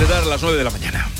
de dar las 9 de la mañana.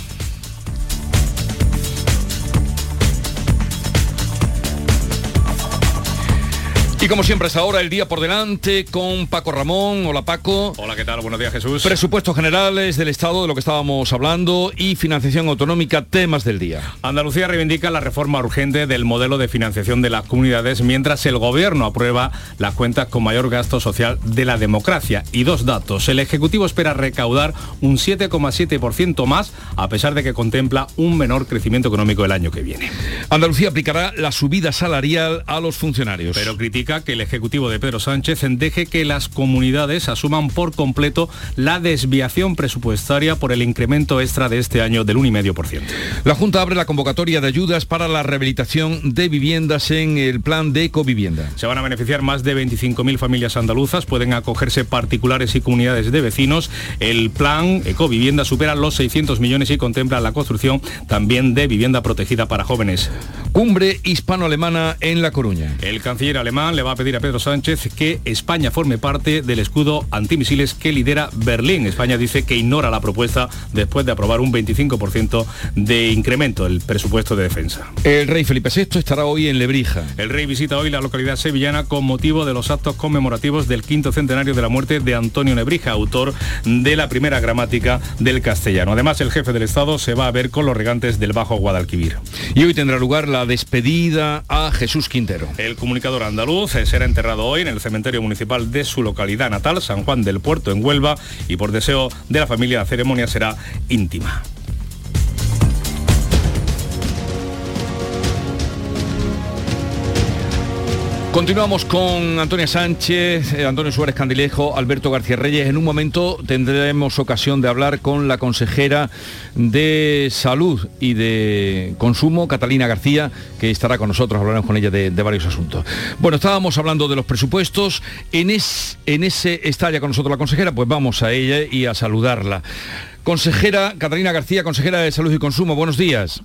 Y como siempre es ahora el día por delante con Paco Ramón. Hola Paco. Hola, ¿qué tal? Buenos días Jesús. Presupuestos generales del Estado de lo que estábamos hablando y financiación autonómica, temas del día. Andalucía reivindica la reforma urgente del modelo de financiación de las comunidades mientras el gobierno aprueba las cuentas con mayor gasto social de la democracia. Y dos datos. El Ejecutivo espera recaudar un 7,7% más a pesar de que contempla un menor crecimiento económico el año que viene. Andalucía aplicará la subida salarial a los funcionarios. Pero critica que el Ejecutivo de Pedro Sánchez deje que las comunidades asuman por completo la desviación presupuestaria por el incremento extra de este año del 1,5%. La Junta abre la convocatoria de ayudas para la rehabilitación de viviendas en el plan de ecovivienda. Se van a beneficiar más de 25.000 familias andaluzas, pueden acogerse particulares y comunidades de vecinos. El plan ecovivienda supera los 600 millones y contempla la construcción también de vivienda protegida para jóvenes. Cumbre hispano-alemana en La Coruña. El canciller alemán le va a pedir a Pedro Sánchez que España forme parte del escudo antimisiles que lidera Berlín. España dice que ignora la propuesta después de aprobar un 25% de incremento del presupuesto de defensa. El rey Felipe VI estará hoy en Lebrija. El rey visita hoy la localidad sevillana con motivo de los actos conmemorativos del quinto centenario de la muerte de Antonio Nebrija, autor de la primera gramática del castellano. Además, el jefe del Estado se va a ver con los regantes del Bajo Guadalquivir. Y hoy tendrá lugar la despedida a Jesús Quintero. El comunicador andaluz será enterrado hoy en el cementerio municipal de su localidad natal, San Juan del Puerto, en Huelva, y por deseo de la familia la ceremonia será íntima. Continuamos con Antonia Sánchez, eh, Antonio Suárez Candilejo, Alberto García Reyes. En un momento tendremos ocasión de hablar con la consejera de Salud y de Consumo, Catalina García, que estará con nosotros, hablaremos con ella de, varios asuntos. Bueno, estábamos hablando de los presupuestos. En, en ese está ya con nosotros la consejera, pues vamos a ella y a saludarla. Consejera Catalina García, consejera de Salud y Consumo, buenos días.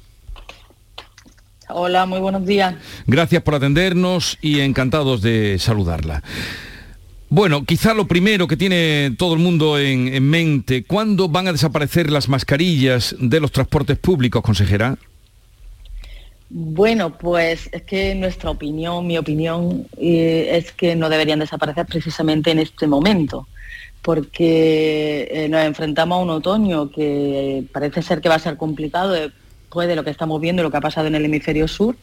Hola, muy buenos días. Gracias por atendernos y encantados de saludarla. Bueno, quizá lo primero que tiene todo el mundo en, en, mente, ¿cuándo van a desaparecer las mascarillas de los transportes públicos, consejera? Bueno, pues es que nuestra opinión, mi opinión, eh, es que no deberían desaparecer precisamente en este momento, porque eh, nos enfrentamos a un otoño que parece ser que va a ser complicado de lo que estamos viendo lo que ha pasado en el hemisferio sur,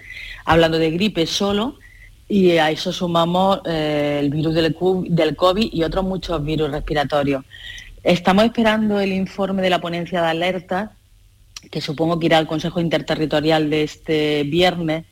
hablando de gripe solo, y a eso sumamos eh, el virus del, COVID y otros muchos virus respiratorios. Estamos esperando el informe de la ponencia de alerta, que supongo que irá al Consejo Interterritorial de este viernes,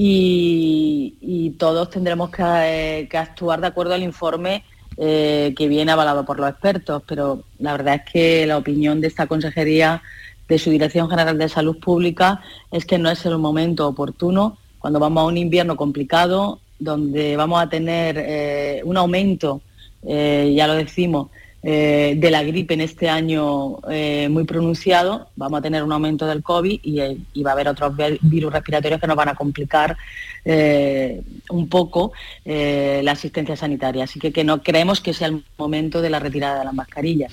y, todos tendremos que, eh, que, actuar de acuerdo al informe eh, que viene avalado por los expertos, pero la verdad es que la opinión de esta consejería de su Dirección General de Salud Pública es que no es el momento oportuno cuando vamos a un invierno complicado, donde vamos a tener eh, un aumento, eh, ya lo decimos, eh, de la gripe en este año eh, muy pronunciado, vamos a tener un aumento del COVID y, y, va a haber otros virus respiratorios que nos van a complicar eh, un poco eh, la asistencia sanitaria. Así que, que no creemos que sea el momento de la retirada de las mascarillas.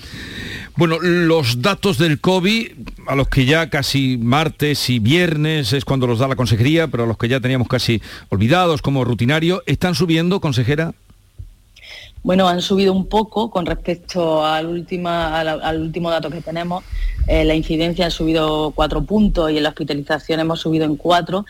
Bueno, los datos del COVID, a los que ya casi martes y viernes es cuando los da la consejería, pero a los que ya teníamos casi olvidados como rutinario, ¿están subiendo, consejera? Bueno, han subido un poco con respecto al, última, al, último dato que tenemos. Eh, la incidencia ha subido cuatro puntos y en la hospitalización hemos subido en cuatro.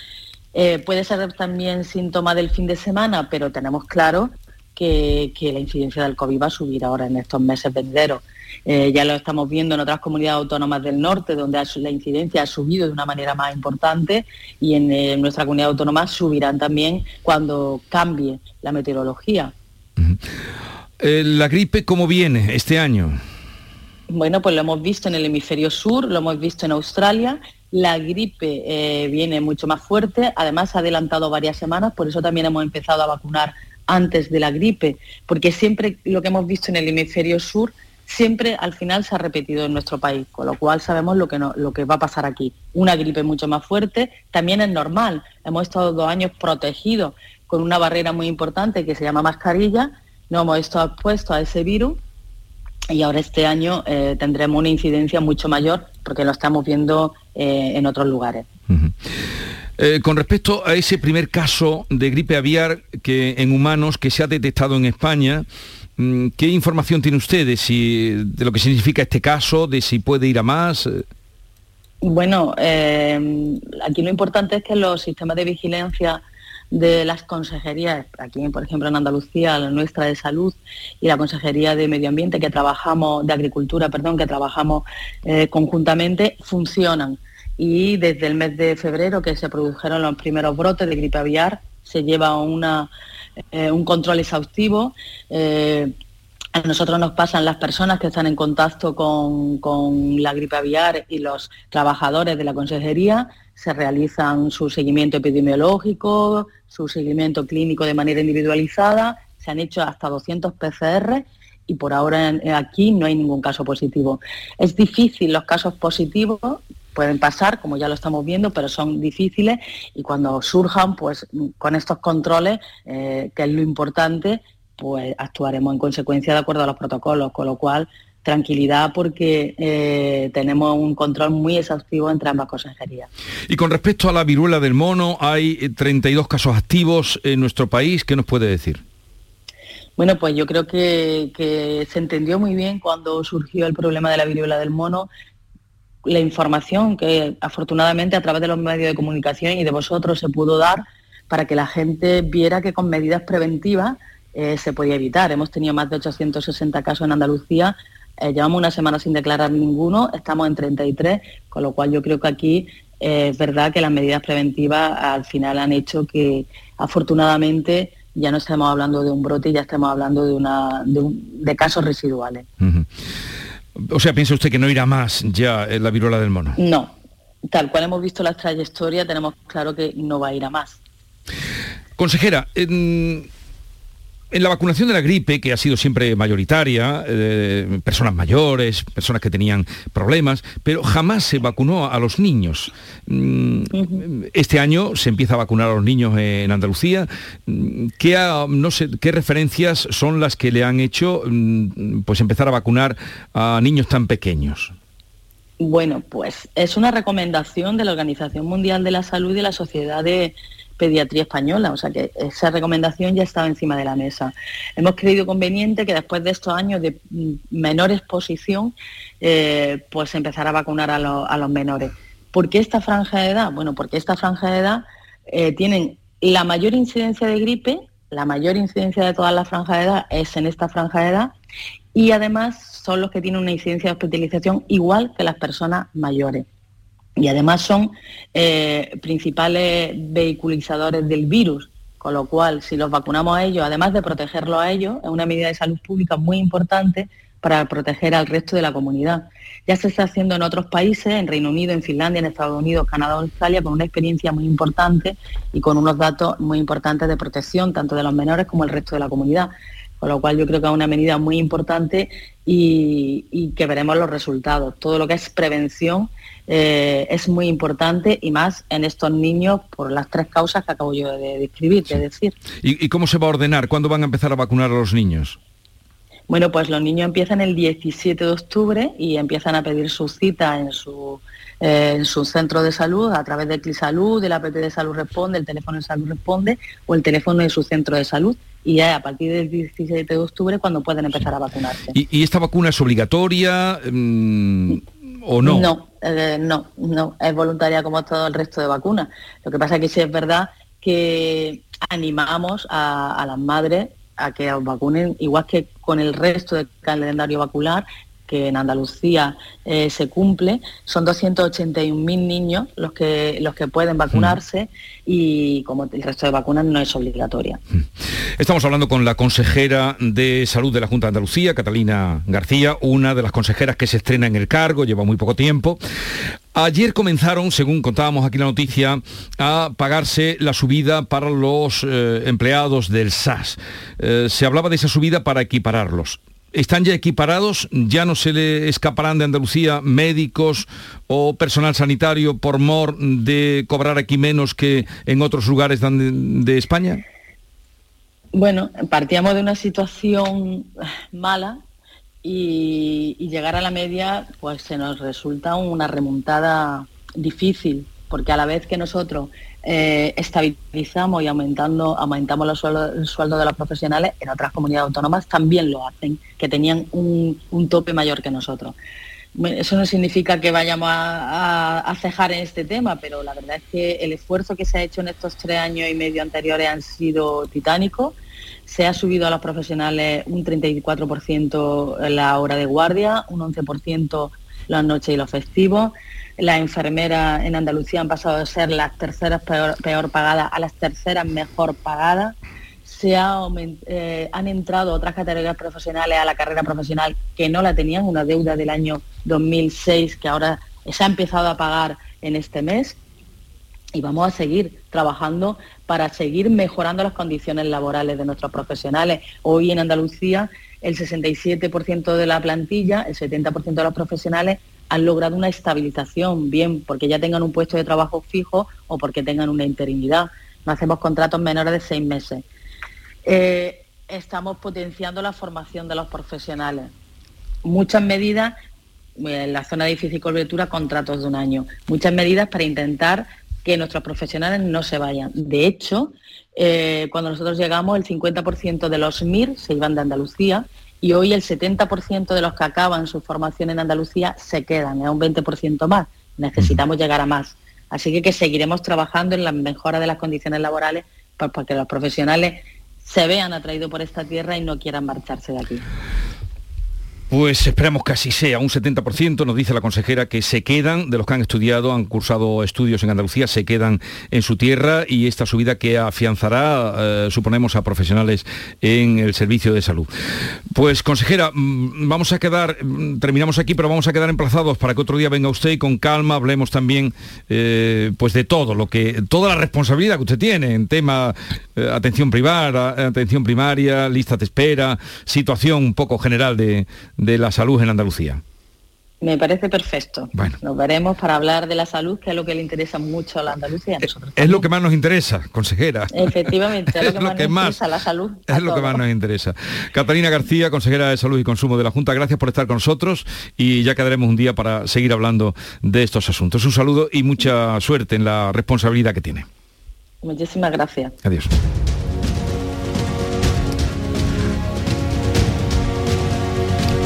Eh, puede ser también síntoma del fin de semana, pero tenemos claro que, que, la incidencia del COVID va a subir ahora en estos meses venideros. Eh, ya lo estamos viendo en otras comunidades autónomas del norte, donde la incidencia ha subido de una manera más importante y en nuestra comunidad autónoma subirán también cuando cambie la meteorología. -huh. ¿La gripe cómo viene este año? Bueno, pues lo hemos visto en el hemisferio sur, lo hemos visto en Australia. La gripe eh, viene mucho más fuerte, además ha adelantado varias semanas, por eso también hemos empezado a vacunar antes de la gripe, porque siempre lo que hemos visto en el hemisferio sur, siempre al final se ha repetido en nuestro país, con lo cual sabemos lo que, no, lo que va a pasar aquí. Una gripe mucho más fuerte, también es normal, hemos estado dos años protegidos con una barrera muy importante que se llama mascarilla, no hemos estado expuestos a ese virus y ahora este año eh, tendremos una incidencia mucho mayor porque lo estamos viendo eh, en otros lugares. Eh, con respecto a ese primer caso de gripe aviar que, en humanos que se ha detectado en España, mm, ¿qué información tiene usted de, si, de lo que significa este caso, de si puede ir a más? Bueno, aquí lo importante es que los sistemas de vigilancia de las consejerías, aquí por ejemplo en Andalucía, la nuestra de salud y la Consejería de Medio Ambiente que trabajamos, de Agricultura, perdón, que trabajamos eh, conjuntamente, funcionan. Y desde el mes de febrero que se produjeron los primeros brotes de gripe aviar, se lleva una, eh, un control exhaustivo. Eh, a nosotros nos pasan las personas que están en contacto con, con la gripe aviar y los trabajadores de la consejería, se realizan su seguimiento epidemiológico, su seguimiento clínico de manera individualizada, se han hecho hasta 200 PCR y por ahora aquí no hay ningún caso positivo. Es difícil los casos positivos, pueden pasar, como ya lo estamos viendo, pero son difíciles y cuando surjan, pues con estos controles, eh, que es lo importante, pues actuaremos en consecuencia de acuerdo a los protocolos, con lo cual tranquilidad porque eh, tenemos un control muy exhaustivo entre ambas consejerías. Y con respecto a la viruela del mono, hay 32 casos activos en nuestro país. ¿Qué nos puede decir? Bueno, pues yo creo que, se entendió muy bien cuando surgió el problema de la viruela del mono la información que afortunadamente a través de los medios de comunicación y de vosotros se pudo dar para que la gente viera que con medidas preventivas eh, se podía evitar. Hemos tenido más de 860 casos en Andalucía eh, llevamos una semana sin declarar ninguno, estamos en 33, con lo cual yo creo que aquí eh, es verdad que las medidas preventivas al final han hecho que afortunadamente ya no estemos hablando de un brote, ya estamos hablando de, una, de, casos residuales. O sea, ¿piensa usted que no irá más ya la viruela del mono? No, tal cual hemos visto la trayectoria, tenemos claro que no va a ir a más. Consejera, en la vacunación de la gripe, que ha sido siempre mayoritaria, eh, personas mayores, personas que tenían problemas, pero jamás se vacunó a los niños. Mm, este año se empieza a vacunar a los niños en Andalucía. Mm, ¿Qué, no sé, ¿Qué referencias son las que le han hecho mm, pues empezar a vacunar a niños tan pequeños? Bueno, pues es una recomendación de la Organización Mundial de la Salud y de la Sociedad de pediatría española, o sea que esa recomendación ya estaba encima de la mesa. Hemos creído conveniente que después de estos años de menor exposición, eh, pues empezar a vacunar a, los menores. ¿Por qué esta franja de edad? Bueno, porque esta franja de edad eh, tienen la mayor incidencia de gripe, la mayor incidencia de todas las franjas de edad es en esta franja de edad y además son los que tienen una incidencia de hospitalización igual que las personas mayores y además son eh, principales vehiculizadores del virus, con lo cual si los vacunamos a ellos, además de protegerlos a ellos, es una medida de salud pública muy importante para proteger al resto de la comunidad. Ya se está haciendo en otros países, en Reino Unido, en Finlandia, en Estados Unidos, Canadá, Australia, con una experiencia muy importante y con unos datos muy importantes de protección, tanto de los menores como el resto de la comunidad. Con lo cual yo creo que es una medida muy importante y que veremos los resultados. Todo lo que es prevención eh, es muy importante y más en estos niños por las tres causas que acabo yo de describir, de decir. ¿Y, cómo se va a ordenar? ¿Cuándo van a empezar a vacunar a los niños? Bueno, pues los niños empiezan el 17 de octubre y empiezan a pedir su cita en su, eh, en su centro de salud a través de CliSalud, del app de Salud Responde, el teléfono de Salud Responde o el teléfono de su centro de salud y ya a partir del 17 de octubre cuando pueden empezar a vacunarse. ¿Y, esta vacuna es obligatoria mm, o no? No, eh, no, no, es voluntaria como todo el resto de vacunas. Lo que pasa es que sí es verdad que animamos a, las madres a que vacunen, igual que con el resto del calendario vacunar, que en Andalucía eh, se cumple, son 281.000 niños los que, los que pueden vacunarse mm. y como el resto de vacunas no es obligatoria. Mm. Estamos hablando con la consejera de salud de la Junta de Andalucía, Catalina García, una de las consejeras que se estrena en el cargo, lleva muy poco tiempo. Ayer comenzaron, según contábamos aquí la noticia, a pagarse la subida para los eh, empleados del SAS. Eh, se hablaba de esa subida para equipararlos están ya equiparados, ya no se le escaparán de Andalucía médicos o personal sanitario por mor de cobrar aquí menos que en otros lugares de, España? Bueno, partíamos de una situación mala y, llegar a la media pues se nos resulta una remontada difícil, porque a la vez que nosotros eh, estabilizamos y aumentando, aumentamos los sueldos, el sueldo de los profesionales, en otras comunidades autónomas también lo hacen, que tenían un, tope mayor que nosotros. Eso no significa que vayamos a, cejar en este tema, pero la verdad es que el esfuerzo que se ha hecho en estos tres años y medio anteriores han sido titánicos se ha subido a los profesionales un 34% en la hora de guardia, un 11% las noches y los festivos. Las enfermeras en Andalucía han pasado de ser las terceras peor, pagadas a las terceras mejor pagadas. Se eh, han entrado otras categorías profesionales a la carrera profesional que no la tenían, una deuda del año 2006 que ahora se ha empezado a pagar en este mes y vamos a seguir trabajando para seguir mejorando las condiciones laborales de nuestros profesionales. Hoy en Andalucía el 67% de la plantilla, el 70% de los profesionales han logrado una estabilización, bien porque ya tengan un puesto de trabajo fijo o porque tengan una interinidad. No hacemos contratos menores de seis meses. Eh, estamos potenciando la formación de los profesionales. Muchas medidas, en la zona de difícil cobertura, contratos de un año. Muchas medidas para intentar que nuestros profesionales no se vayan. De hecho, eh, cuando nosotros llegamos, el 50% de los MIR se iban de Andalucía y hoy el 70% de los que acaban su formación en Andalucía se quedan, es un 20% más. Necesitamos llegar a más. Así que, que seguiremos trabajando en la mejora de las condiciones laborales para que los profesionales se vean atraídos por esta tierra y no quieran marcharse de aquí. Pues esperamos que así sea, un 70% nos dice la consejera que se quedan, de los que han estudiado, han cursado estudios en Andalucía, se quedan en su tierra y esta subida que afianzará, eh, suponemos, a profesionales en el servicio de salud. Pues consejera, mm, vamos a quedar, mm, terminamos aquí, pero vamos a quedar emplazados para que otro día venga usted y con calma hablemos también eh, pues de todo, lo que, toda la responsabilidad que usted tiene en tema eh, atención privada, atención primaria, lista de espera, situación un poco general de de la salud en Andalucía. Me parece perfecto. Bueno. Nos veremos para hablar de la salud, que es lo que le interesa mucho a la Andalucía. es lo que más nos interesa, consejera. Efectivamente, es lo que, más, nos interesa, la salud. Es lo que más nos interesa. Catalina García, consejera de Salud y Consumo de la Junta, gracias por estar con nosotros y ya quedaremos un día para seguir hablando de estos asuntos. Un saludo y mucha suerte en la responsabilidad que tiene. Muchísimas gracias. Adiós.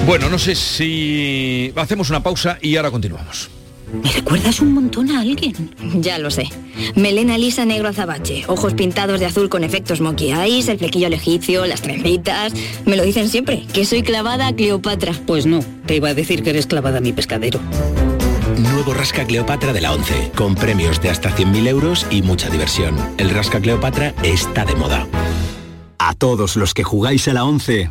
Bueno, no sé si hacemos una pausa y ahora continuamos. ¿Me recuerdas un montón a alguien? Ya lo sé. Melena lisa negro azabache, ojos pintados de azul con efectos monkey eyes, el flequillo al egipcio, las trencitas. Me lo dicen siempre, que soy clavada a Cleopatra. Pues no, te iba a decir que eres clavada a mi pescadero. Nuevo Rasca Cleopatra de la 11, con premios de hasta 100.000 euros y mucha diversión. El Rasca Cleopatra está de moda. A todos los que jugáis a la 11,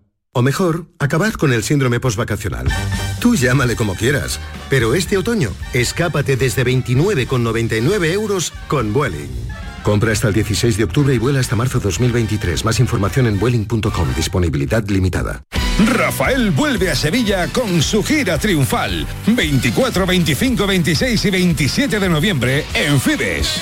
O mejor, acabar con el síndrome postvacacional. Tú llámale como quieras, pero este otoño, escápate desde 29,99 euros con Vueling. Compra hasta el 16 de octubre y vuela hasta marzo 2023. Más información en vueling.com. Disponibilidad limitada. Rafael vuelve a Sevilla con su gira triunfal. 24, 25, 26 y 27 de noviembre en Fibes.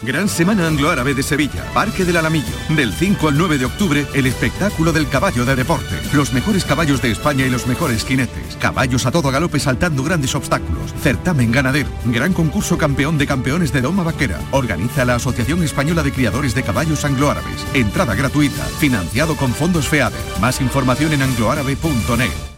Gran Semana Anglo-Árabe de Sevilla, Parque del Alamillo. Del 5 al 9 de octubre, el espectáculo del caballo de deporte. Los mejores caballos de España y los mejores jinetes. Caballos a todo galope saltando grandes obstáculos. Certamen ganadero. Gran concurso campeón de campeones de Doma Vaquera. Organiza la Asociación Española de Criadores de Caballos Anglo-Árabes. Entrada gratuita. Financiado con fondos FEADER. Más información en angloárabe.net.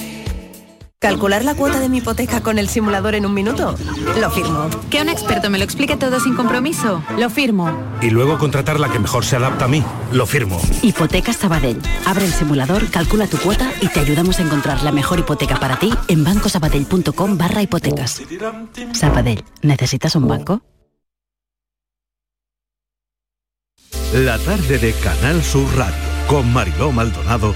¿Calcular la cuota de mi hipoteca con el simulador en un minuto? Lo firmo. Que un experto me lo explique todo sin compromiso. Lo firmo. Y luego contratar la que mejor se adapta a mí. Lo firmo. Hipotecas Sabadell. Abre el simulador, calcula tu cuota y te ayudamos a encontrar la mejor hipoteca para ti en bancosabadell.com barra hipotecas. Sabadell. ¿Necesitas un banco? La tarde de Canal Sur Radio con Mariló Maldonado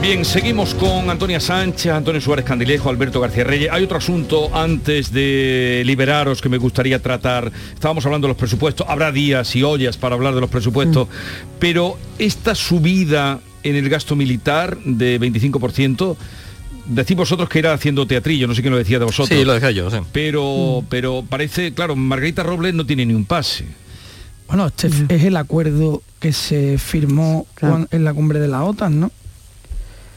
Bien, seguimos con Antonia Sánchez, Antonio Suárez Candilejo, Alberto García Reyes. Hay otro asunto antes de liberaros que me gustaría tratar. Estábamos hablando de los presupuestos, habrá días y ollas para hablar de los presupuestos, pero esta subida en el gasto militar de 25%, decís vosotros que era haciendo teatrillo, no sé quién lo decía de vosotros. Sí, lo decía yo, sí. Pero, pero parece, claro, Margarita Robles no tiene ni un pase. Bueno, este es el acuerdo que se firmó en la cumbre de la OTAN, ¿no?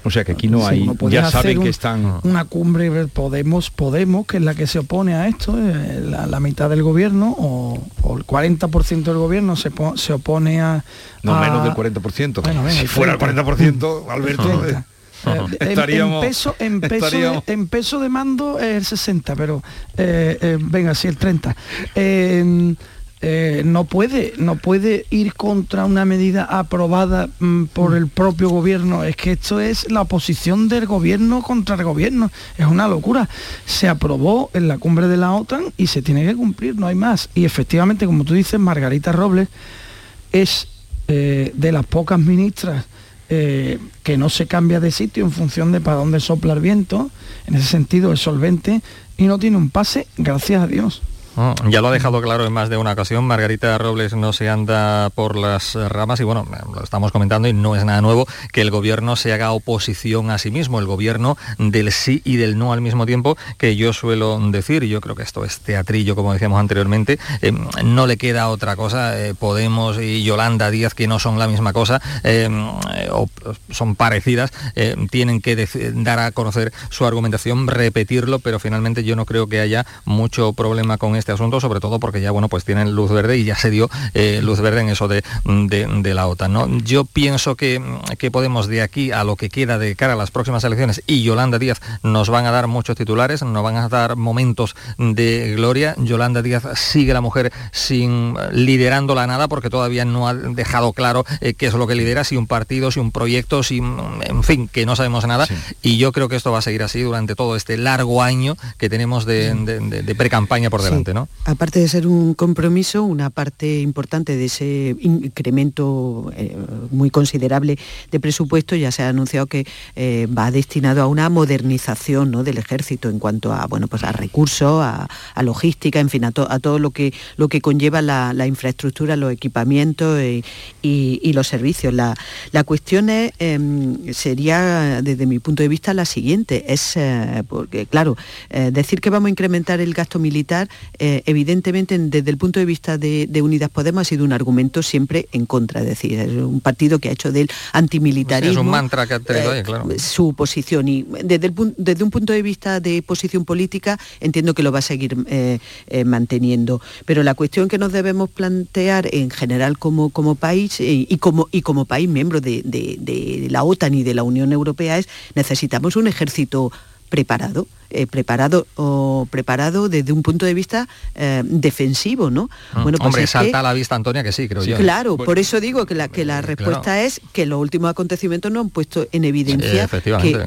O sea que aquí no hay, ya saben un- que están... Una cumbre Podemos, Podemos, que es la que se opone a esto, eh, la, la mitad del gobierno o, o el 40% del gobierno se, po- se opone a... No, a- menos del 40%. Bueno, si fuera el 30. 40%, Alberto, El 30. eh, Eh, en- estaríamos... en, peso, en, peso estaríamos- de, en peso de mando es el 60, pero venga, sí, el 30. Eh, no puede, no puede ir contra una medida aprobada mm, por el propio gobierno. Es que esto es la oposición del gobierno contra el gobierno. Es una locura. Se aprobó en la cumbre de la OTAN y se tiene que cumplir, no hay más. Y efectivamente, como tú dices, Margarita Robles es eh, de las pocas ministras eh, que no se cambia de sitio en función de para dónde sopla el viento, en ese sentido es solvente y no tiene un pase, gracias a Dios. Mm, Ya lo ha dejado claro en más de una ocasión, Margarita Robles no se anda por las ramas y bueno, lo estamos comentando y no es nada nuevo que el gobierno se haga oposición a sí mismo, el gobierno del sí y del no al mismo tiempo, que yo suelo decir, y yo creo que esto es teatrillo, como decíamos anteriormente, eh, no le queda otra cosa, eh, Podemos y Yolanda Díaz, que no son la misma cosa, eh, o son parecidas, eh, tienen que dar a conocer su argumentación, repetirlo, pero finalmente yo no creo que haya mucho problema con este asunto, sobre todo porque ya bueno pues tienen luz verde y ya se dio eh, luz verde en eso de, de- de la OTAN. ¿no? Yo pienso que, que Podemos de aquí a lo que queda de cara a las próximas elecciones y Yolanda Díaz nos van a dar muchos titulares, nos van a dar momentos de gloria. Yolanda Díaz sigue la mujer sin liderándola nada porque todavía no ha dejado claro eh, qué es lo que lidera, si un partido, si un proyecto, si en fin, que no sabemos nada. Y yo creo que esto va a seguir así durante todo este largo año que tenemos de, de, de- de pre-campaña por delante, Aparte de ser un compromiso, una parte importante de ese incremento eh, muy considerable de presupuesto ya se ha anunciado que eh, va destinado a una modernización del ejército en cuanto a bueno pues a recursos, a, logística, en fin, a, to- a todo lo que lo que conlleva la, infraestructura, los equipamientos eh, y, los servicios. La, cuestión es, em, sería desde mi punto de vista la siguiente, es porque claro, decir que vamos a incrementar el gasto militar eh, evidentemente desde el punto de vista de, Unidas Podemos ha sido un argumento siempre en contra, es decir, es un partido que ha hecho del antimilitarismo. es un mantra que ha ahí, claro. Su posición y desde, desde un punto de vista de posición política entiendo que lo va a seguir manteniendo. Pero la cuestión que nos debemos plantear en general como, como país y, como, y como país miembro de, de la OTAN y de la Unión Europea es necesitamos un ejército preparado eh, preparado o preparado desde un punto de vista eh, defensivo, ¿no? Mm. Bueno, pues Hombre, salta a la vista Antonia que sí, creo yo. Claro, por eso digo que la, que la respuesta es que los últimos acontecimientos no han puesto en evidencia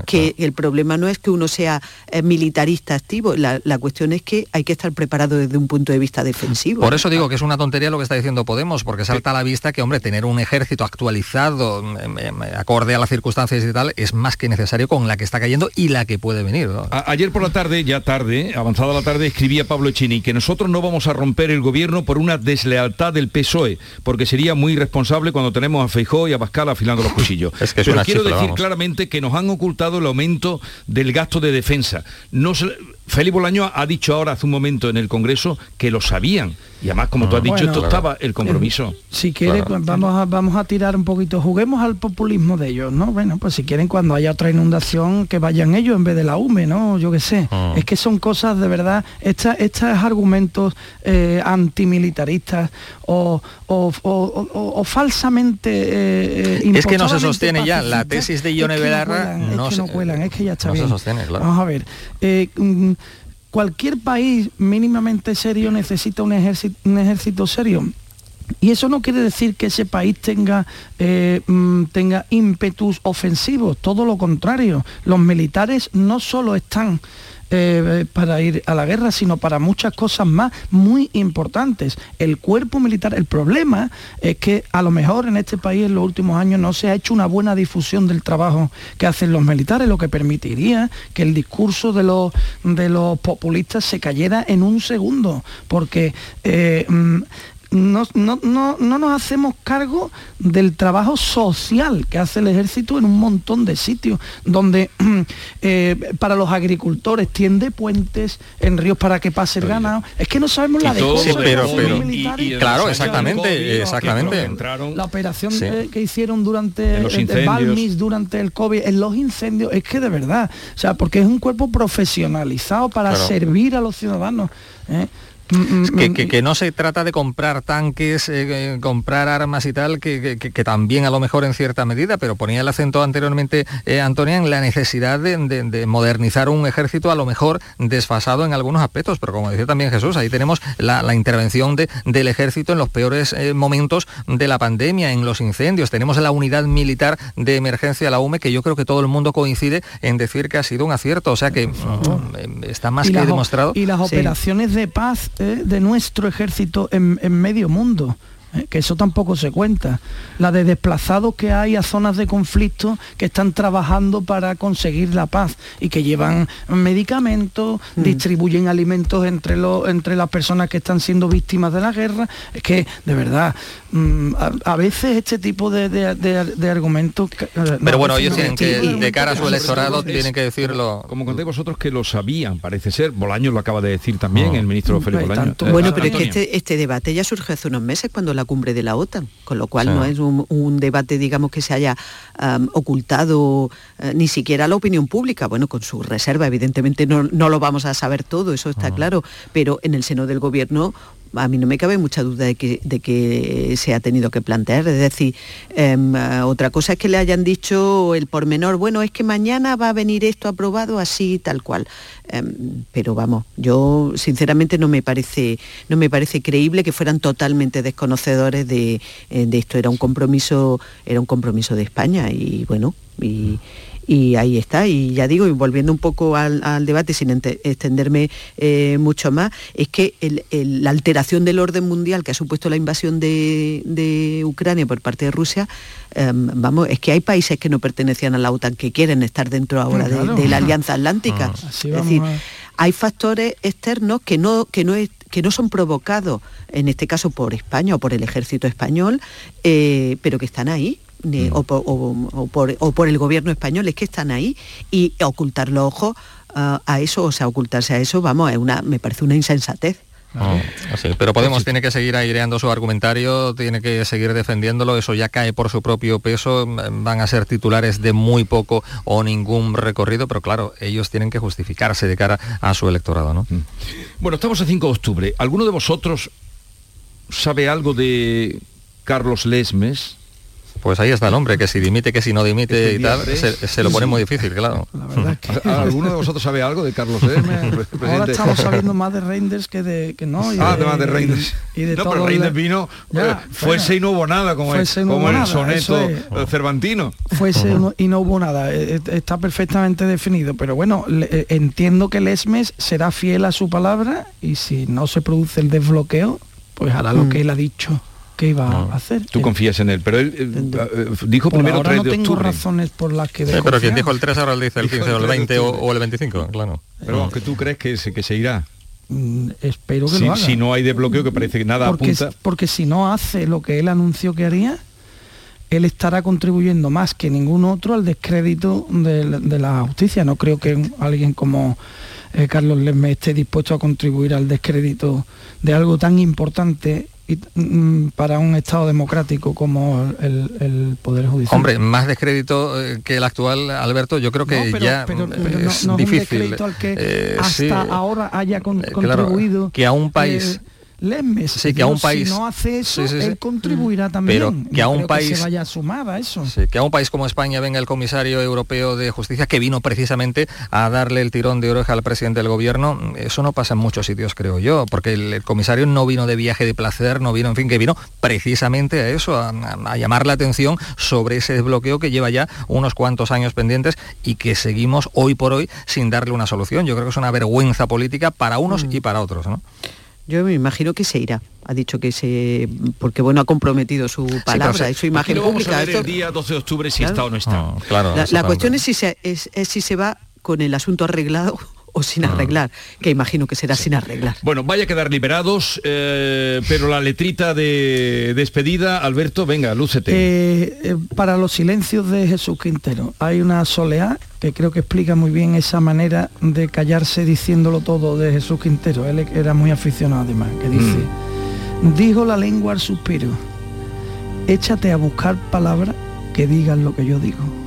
que, el problema no es que uno sea eh, militarista activo, la, cuestión es que hay que estar preparado desde un punto de vista defensivo. Por eso digo que es una tontería lo que está diciendo Podemos, porque salta a la vista que, hombre, tener un ejército actualizado, mm, mm, acorde a las circunstancias y tal, es más que necesario con la que está cayendo y la que puede venir. ayer por la tarde, ya tarde, avanzada la tarde, escribía Pablo Echini que nosotros no vamos a romper el gobierno por una deslealtad del PSOE, porque sería muy irresponsable cuando tenemos a Feijó y a Pascal afilando los cuchillos. es que Pero quiero decir claramente que nos han ocultado el aumento del gasto de defensa. No se, Félix Bolaño ha dicho ahora hace un momento en el Congreso que lo sabían. Y además, como tú has dicho, esto estaba el compromiso. Eh, si quiere, pues vamos a, vamos a tirar un poquito, juguemos al populismo de ellos, ¿no? Bueno, pues si quieren cuando haya otra inundación, que vayan ellos en vez de la UME, ¿no? Yo qué sé. Es que son cosas de verdad, estos argumentos eh, antimilitaristas o, falsamente eh, Es que no se sostiene ya, la tesis de Ione Belarra no, es que no cuelan, es que ya está no se sostiene, claro. Vamos a ver. Mm, cualquier país mínimamente serio necesita un ejército, serio. Y eso no quiere decir que ese país tenga, eh, mm, tenga ímpetus ofensivos, todo lo contrario. Los militares no solo están eh, para ir a la guerra, sino para muchas cosas más muy importantes. El cuerpo militar, el problema es que a lo mejor en este país en los últimos años no se ha hecho una buena difusión del trabajo que hacen los militares, lo que permitiría que el discurso de los, de los populistas se cayera en un segundo, porque eh, mm, no, nos hacemos cargo del trabajo social que hace el ejército en un montón de sitios, donde eh, para los agricultores tiende puentes en ríos para que pase el ganado. Es que no sabemos la de cosas pero, claro, exactamente, exactamente. La operación que hicieron durante el, Balmis, durante el COVID, en los incendios, es que de verdad, o sea, porque es un cuerpo profesionalizado para servir a los ciudadanos. ¿eh? Que, no se trata de comprar tanques, eh, eh, comprar armas y tal, que, también a lo mejor en cierta medida, pero ponía el acento anteriormente eh, Antonia en la necesidad de, modernizar un ejército a lo mejor desfasado en algunos aspectos, pero como decía también Jesús, ahí tenemos la, intervención del ejército en los peores momentos de la pandemia, en los incendios, tenemos la unidad militar de emergencia, la UME, que yo creo que todo el mundo coincide en decir que ha sido un acierto, o sea que mm, está más que demostrado. Y las operaciones de paz de nuestro ejército en, medio mundo. ¿Eh? que eso tampoco se cuenta. La de desplazados que hay a zonas de conflicto que están trabajando para conseguir la paz y que llevan medicamentos, mm. distribuyen alimentos entre, los, entre las personas que están siendo víctimas de la guerra. Es que, de verdad, mm, a, veces este tipo de, de, argumentos... Eh, Pero bueno, ellos tienen que, de cara a su electorado, tienen que decirlo... Como conté vosotros que lo sabían, parece ser. Bolaño lo acaba de decir también, el ministro Felipe Bolaño. bueno, pero es que este, este, debate ya surge hace unos meses cuando la cumbre de la OTAN, con lo cual no es un, debate, digamos, que se haya ocultado eh, ni siquiera a la opinión pública. Bueno, con su reserva, evidentemente no, no lo vamos a saber todo, eso está claro, pero en el seno del gobierno a mí no me cabe mucha duda de que, de que se ha tenido que plantear. Es decir, em, otra cosa es que le hayan dicho el pormenor, bueno, es que mañana va a venir esto aprobado así, tal cual. Em, pero vamos, yo sinceramente no me parece, no me parece creíble que fueran totalmente desconocedores de, eh, de esto. Era un compromiso, era un compromiso de España y bueno, y ahí está. Y ya digo, y volviendo un poco al, debate sin extenderme eh, mucho más, es que la alteración del orden mundial que ha supuesto la invasión de, Ucrania por parte de Rusia, em, vamos, es que hay países que no pertenecían a la OTAN que quieren estar dentro ahora de, la Alianza Atlántica. Ah, es decir, hay factores externos que no, que no que no son provocados, en este caso por España o por el ejército español, eh, pero que están ahí Mm. o, por, el gobierno español, es que están ahí y ocultar los ojos ah, a eso, o sea, ocultarse a eso, vamos, es una, me parece una insensatez. Ah, pero Podemos tiene que seguir aireando su argumentario, tiene que seguir defendiéndolo, eso ya cae por su propio peso, van a ser titulares de muy poco o ningún recorrido, pero claro, ellos tienen que justificarse de cara a su electorado. ¿no? Mm. Bueno, estamos el 5 de octubre. ¿Alguno de vosotros sabe algo de Carlos Lesmes? Pues ahí está el hombre, que si dimite, que si no dimite y tal, se, lo pone muy difícil, claro. ¿Alguno de vosotros sabe algo de Carlos M? Ahora estamos sabiendo más de Reinders que de que no. Y ah, de, más de Reinders. Y, de no, pero Reinders vino, eh, fuese y no hubo nada, como, el, como el soneto cervantino. Fuese y no hubo nada, eh, eh, está perfectamente definido, pero bueno, entiendo que Lesmes será fiel a su palabra y si no se produce el desbloqueo, pues hará lo mm. que él ha dicho que iba a hacer. Tú confías en él, pero él eh, eh, dijo primero ahora no tengo razones por las que... Sí, pero quien dijo el 3 ahora le dice el 15 o el 20 o, el 25, claro. Pero que tú crees que se, que se irá. Mm, espero que si, lo haga. Si no hay desbloqueo, que parece que nada porque, apunta... Porque si no hace lo que él anunció que haría, él estará contribuyendo más que ningún otro al descrédito de, la justicia. No creo que alguien como eh, Carlos Lemme esté dispuesto a contribuir al descrédito de algo tan importante Mm, para un Estado democrático como el, Poder Judicial. Hombre, más descrédito eh, que el actual, Alberto, yo creo que ya es difícil. al que eh, hasta ahora haya eh, contribuido. que a un país sí, que a un país si no hace eso, él contribuirá también. Pero que a un país que se vaya a sumar a eso. que a un país como España venga el comisario europeo de justicia que vino precisamente a darle el tirón de oreja al presidente del gobierno, eso no pasa en muchos sitios, creo yo, porque el, comisario no vino de viaje de placer, no vino, en fin, que vino precisamente a eso, a, a llamar la atención sobre ese desbloqueo que lleva ya unos cuantos años pendientes y que seguimos hoy por hoy sin darle una solución. Yo creo que es una vergüenza política para unos mm. y para otros. ¿no? Yo me imagino que se irá. Ha dicho que se... Porque bueno, ha comprometido su palabra y su imagen pública. el día 12 de octubre si está o no está. Ah, claro, la, cuestión es si, se, es si se va con el asunto arreglado o sin ah. arreglar, que imagino que será sin arreglar. Bueno, vaya a quedar liberados, eh, pero la letrita de despedida, Alberto, venga, lúcete. Eh, eh, para los silencios de Jesús Quintero, hay una soleá que creo que explica muy bien esa manera de callarse diciéndolo todo de Jesús Quintero. Él era muy aficionado además, que dice, mm. dijo la lengua al suspiro, échate a buscar palabras que digan lo que yo digo.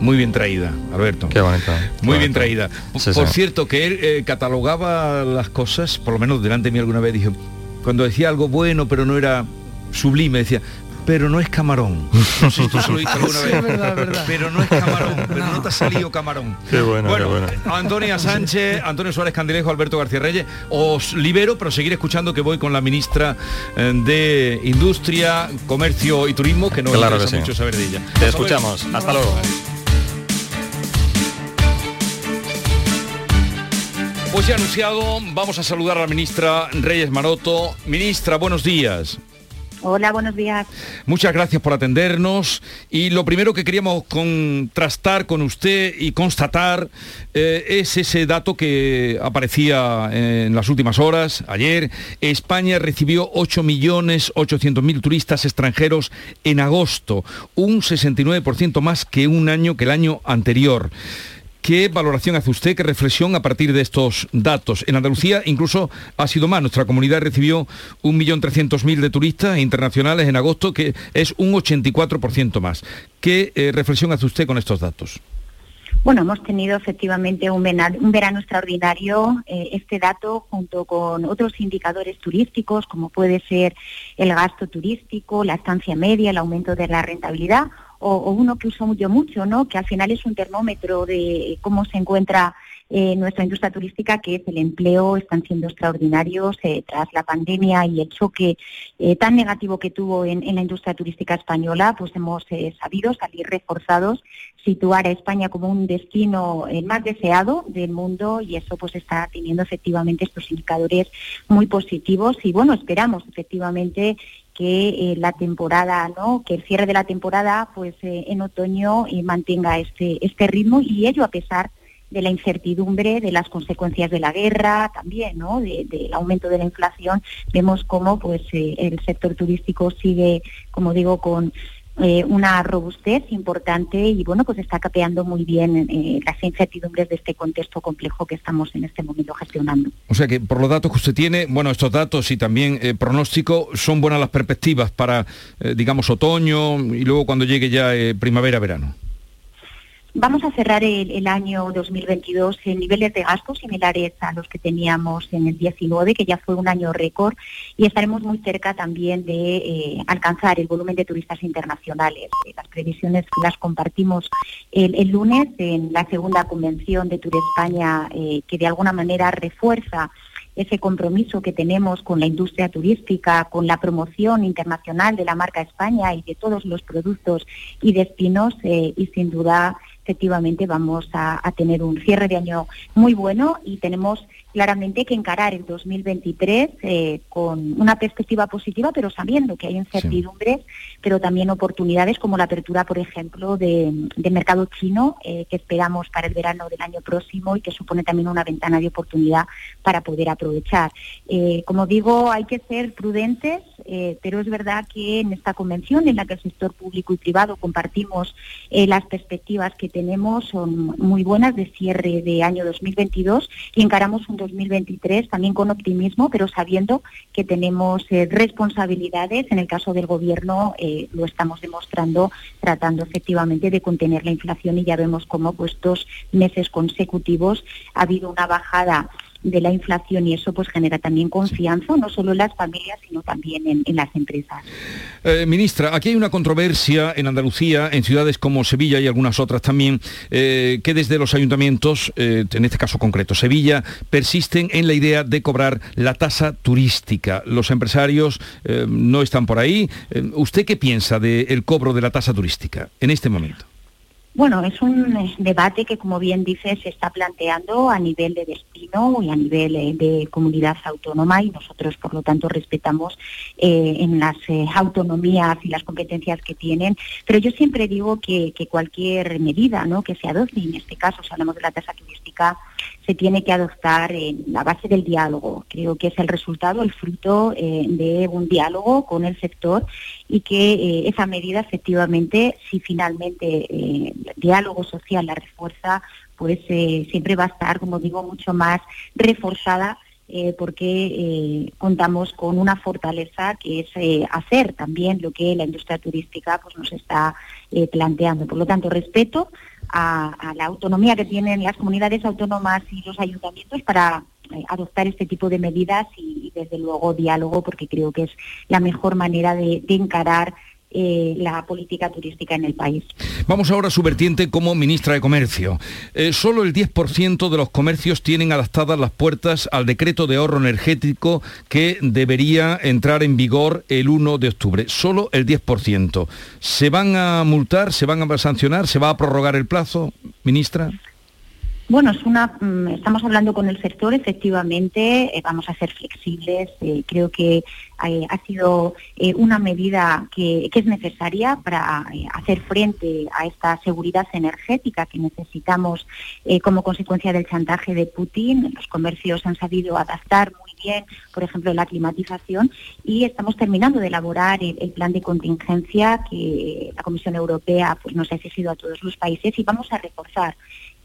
Muy bien traída, Alberto. Qué bonito. Muy bien traída. por cierto, que él eh, catalogaba las cosas, por lo menos delante de mí alguna vez, dijo, cuando decía algo bueno, pero no era sublime, decía, pero no es camarón. No sé si tú lo alguna vez. Pero no es camarón, pero no. te ha salido camarón. Qué bueno, bueno, Antonia Sánchez, Antonio Suárez Candilejo, Alberto García Reyes, os libero, pero seguir escuchando que voy con la ministra eh, de Industria, Comercio y Turismo, que no claro interesa mucho saber de ella. Te escuchamos. Hasta luego. Pues ya anunciado, vamos a saludar a la ministra Reyes Maroto. Ministra, buenos días. Hola, buenos días. Muchas gracias por atendernos. Y lo primero que queríamos contrastar con usted y constatar eh, es ese dato que aparecía en las últimas horas, ayer. España recibió 8.800.000 turistas extranjeros en agosto, un 69% más que un año que el año anterior. ¿Qué valoración hace usted, qué reflexión a partir de estos datos? En Andalucía incluso ha sido más. Nuestra comunidad recibió 1.300.000 de turistas internacionales en agosto, que es un 84% más. ¿Qué eh, reflexión hace usted con estos datos? Bueno, hemos tenido efectivamente un verano, extraordinario. Eh, este dato, junto con otros indicadores turísticos, como puede ser el gasto turístico, la estancia media, el aumento de la rentabilidad, o, uno que uso yo mucho, ¿no? que al final es un termómetro de cómo se encuentra eh, nuestra industria turística, que es el empleo, están siendo extraordinarios eh, tras la pandemia y el choque eh, tan negativo que tuvo en, la industria turística española, pues hemos sabido salir reforzados, situar a España como un destino más deseado del mundo y eso pues está teniendo efectivamente estos indicadores muy positivos y bueno, esperamos efectivamente que eh, la temporada, ¿no? que el cierre de la temporada pues eh, en otoño eh, mantenga este, este ritmo y ello a pesar de la incertidumbre, de las consecuencias de la guerra, también, ¿no? del aumento de la inflación, vemos cómo pues el sector turístico sigue, como digo, con eh, una robustez importante y bueno, pues está capeando muy bien eh, las incertidumbres de este contexto complejo que estamos en este momento gestionando. O sea que por los datos que usted tiene, bueno, estos datos y también eh, pronóstico, son buenas las perspectivas para, digamos, otoño y luego cuando llegue ya primavera-verano. Vamos a cerrar el, año 2022 en niveles de gasto similares a los que teníamos en el 19, que ya fue un año récord, y estaremos muy cerca también de eh, alcanzar el volumen de turistas internacionales. Eh, las previsiones las compartimos el, lunes en la segunda convención de Tour España, eh, que de alguna manera refuerza ese compromiso que tenemos con la industria turística, con la promoción internacional de la marca España y de todos los productos y destinos y sin duda efectivamente vamos a, tener un cierre de año muy bueno y tenemos claramente que encarar el 2023 eh, con una perspectiva positiva, pero sabiendo que hay incertidumbres, pero también oportunidades como la apertura, por ejemplo, de, mercado chino, eh, que esperamos para el verano del año próximo y que supone también una ventana de oportunidad para poder aprovechar. Eh, como digo, hay que ser prudentes, pero es verdad que en esta convención en la que el sector público y privado compartimos las perspectivas que tenemos son muy buenas de cierre de año 2022 y encaramos un 2023 también con optimismo, pero sabiendo que tenemos eh, responsabilidades. En el caso del Gobierno eh, lo estamos demostrando tratando efectivamente de contener la inflación y ya vemos cómo pues dos meses consecutivos ha habido una bajada de la inflación y eso pues genera también confianza, no solo en las familias, sino también en, las empresas. Eh, ministra, aquí hay una controversia en Andalucía, en ciudades como Sevilla y algunas otras también, eh, que desde los ayuntamientos, eh, en este caso concreto Sevilla, persisten en la idea de cobrar la tasa turística. Los empresarios no están por ahí. ¿Usted qué piensa del cobro de la tasa turística en este momento? Bueno, es un eh, debate que, como bien dice, se está planteando a nivel de destino y a nivel eh, de comunidad autónoma y nosotros, por lo tanto, respetamos eh, en las autonomías y las competencias que tienen. Pero yo siempre digo que, cualquier medida ¿no? que se adopte, en este caso, si hablamos de la tasa turística, se tiene que adoptar en la base del diálogo. Creo que es el resultado, el fruto de un diálogo con el sector y que esa medida efectivamente, si finalmente diálogo social la refuerza, pues eh, siempre va a estar, como digo, mucho más reforzada eh, porque eh, contamos con una fortaleza que es hacer también lo que la industria turística pues, nos está planteando. Por lo tanto, respeto a, la autonomía que tienen las comunidades autónomas y los ayuntamientos para adoptar este tipo de medidas y, desde luego diálogo porque creo que es la mejor manera de encarar eh, la política turística en el país. Vamos ahora a su vertiente como ministra de Comercio. Eh, solo el 10% de los comercios tienen adaptadas las puertas al decreto de ahorro energético que debería entrar en vigor el 1 de octubre. Solo el 10%. ¿Se van a multar? ¿Se van a sancionar? ¿Se va a prorrogar el plazo, ministra? Bueno, es una, mm, estamos hablando con el sector, efectivamente, eh, vamos a ser flexibles. Eh, creo que eh, ha sido una medida que, es necesaria para hacer frente a esta seguridad energética que necesitamos como consecuencia del chantaje de Putin. Los comercios han sabido adaptar muy bien, por ejemplo, la climatización y estamos terminando de elaborar el, plan de contingencia que la Comisión Europea pues, nos ha exigido a todos los países y vamos a reforzar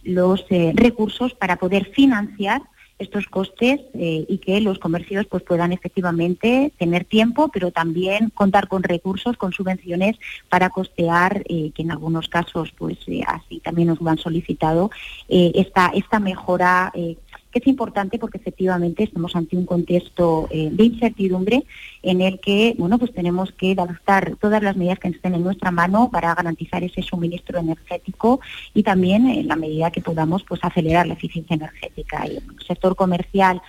los eh, recursos para poder financiar estos costes eh, y que los comercios pues puedan efectivamente tener tiempo, pero también contar con recursos, con subvenciones para costear, eh, que en algunos casos pues así también nos lo han solicitado, esta, esta mejora que es importante porque efectivamente estamos ante un contexto eh, de incertidumbre en el que bueno pues tenemos que adoptar todas las medidas que estén en nuestra mano para garantizar ese suministro energético y también en la medida que podamos pues acelerar la eficiencia energética. Y el sector comercial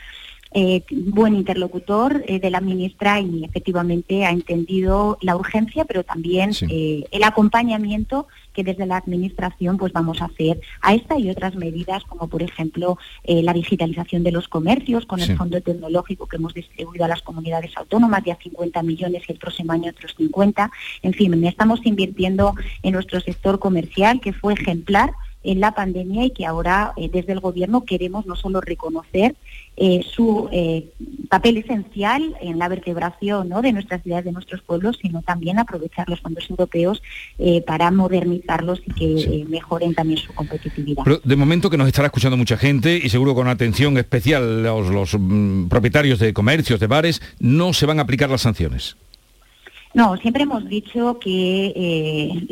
eh, buen interlocutor eh, de la ministra y efectivamente ha entendido la urgencia, pero también eh, el acompañamiento que desde la administración pues vamos a hacer a esta y otras medidas, como por ejemplo la digitalización de los comercios con el fondo tecnológico que hemos distribuido a las comunidades autónomas de a 50 millones y el próximo año otros 50. En fin, estamos invirtiendo en nuestro sector comercial que fue ejemplar en la pandemia y que ahora desde el gobierno queremos no solo reconocer eh, su eh, papel esencial en la vertebración ¿no? de nuestras ciudades, de nuestros pueblos, sino también aprovechar los fondos europeos para modernizarlos y que mejoren también su competitividad. Pero de momento que nos estará escuchando mucha gente y seguro con atención especial los, los mm, propietarios de comercios, de bares, no se van a aplicar las sanciones. No, siempre hemos dicho que eh,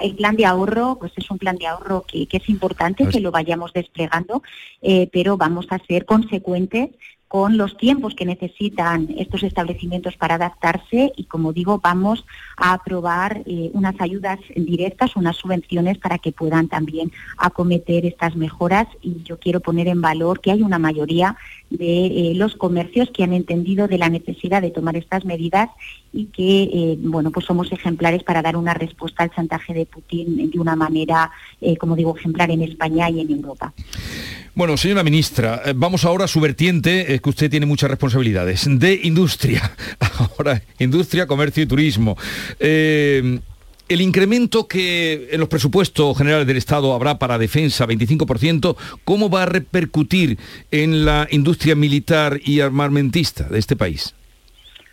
el plan de ahorro, pues es un plan de ahorro que, es importante pues que lo vayamos desplegando, eh, pero vamos a ser consecuentes con los tiempos que necesitan estos establecimientos para adaptarse y, como digo, vamos a aprobar eh, unas ayudas directas, unas subvenciones para que puedan también acometer estas mejoras y yo quiero poner en valor que hay una mayoría de eh, los comercios que han entendido de la necesidad de tomar estas medidas y que eh, bueno pues somos ejemplares para dar una respuesta al chantaje de Putin de una manera como digo ejemplar en España y en Europa. Bueno, señora ministra, eh, vamos ahora a su vertiente, es que usted tiene muchas responsabilidades, de industria. Ahora, industria, comercio y turismo. Eh, el incremento que en los presupuestos generales del Estado habrá para defensa, 25%, ¿cómo va a repercutir en la industria militar y armamentista de este país?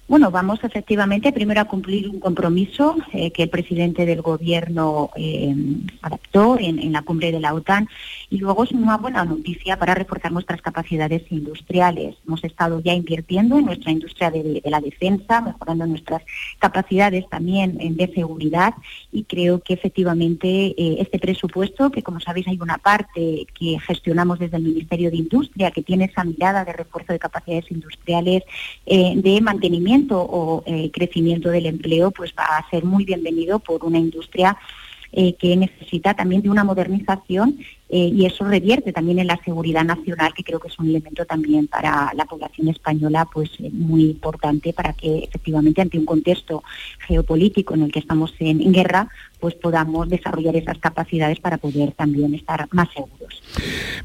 Bueno, vamos efectivamente primero a cumplir un compromiso eh, que el presidente del Gobierno eh, adaptó en, la cumbre de la OTAN y luego es una buena noticia para reforzar nuestras capacidades industriales. Hemos estado ya invirtiendo en nuestra industria de, la defensa, mejorando nuestras capacidades también de seguridad y creo que efectivamente eh, este presupuesto, que como sabéis hay una parte que gestionamos desde el Ministerio de Industria, que tiene esa mirada de refuerzo de capacidades industriales, de mantenimiento o eh, crecimiento del empleo, pues va a ser muy bienvenido por una industria eh, que necesita también de una modernización eh, y eso revierte también en la seguridad nacional, que creo que es un elemento también para la población española pues muy importante para que efectivamente ante un contexto geopolítico en el que estamos en guerra, pues podamos desarrollar esas capacidades para poder también estar más seguros.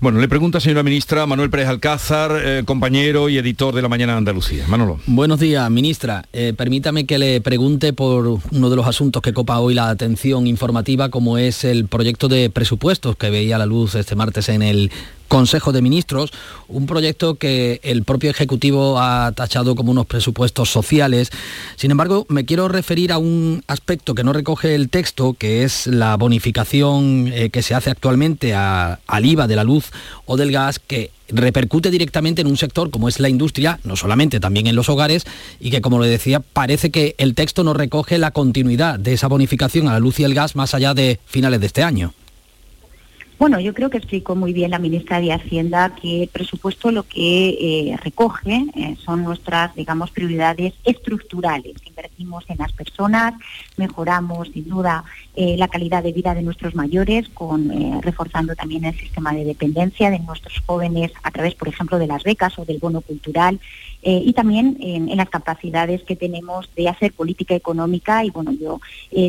Bueno, le pregunta, señora ministra, Manuel Pérez Alcázar, eh, compañero y editor de La Mañana de Andalucía. Manolo. Buenos días, ministra. Eh, permítame que le pregunte por uno de los asuntos que copa hoy la atención informativa, como es el proyecto de presupuestos que veía la luz este martes en el Consejo de Ministros, un proyecto que el propio Ejecutivo ha tachado como unos presupuestos sociales. Sin embargo, me quiero referir a un aspecto que no recoge el texto, que es la bonificación eh, que se hace actualmente al IVA de la luz o del gas, que repercute directamente en un sector como es la industria, no solamente también en los hogares, y que como le decía, parece que el texto no recoge la continuidad de esa bonificación a la luz y el gas más allá de finales de este año. Bueno, yo creo que explicó muy bien la ministra de Hacienda que el presupuesto lo que eh, recoge eh, son nuestras, digamos, prioridades estructurales. Invertimos en las personas, mejoramos sin duda eh, la calidad de vida de nuestros mayores, reforzando también el sistema de dependencia de nuestros jóvenes a través, por ejemplo, de las becas o del bono cultural y también en, las capacidades que tenemos de hacer política económica y bueno, yo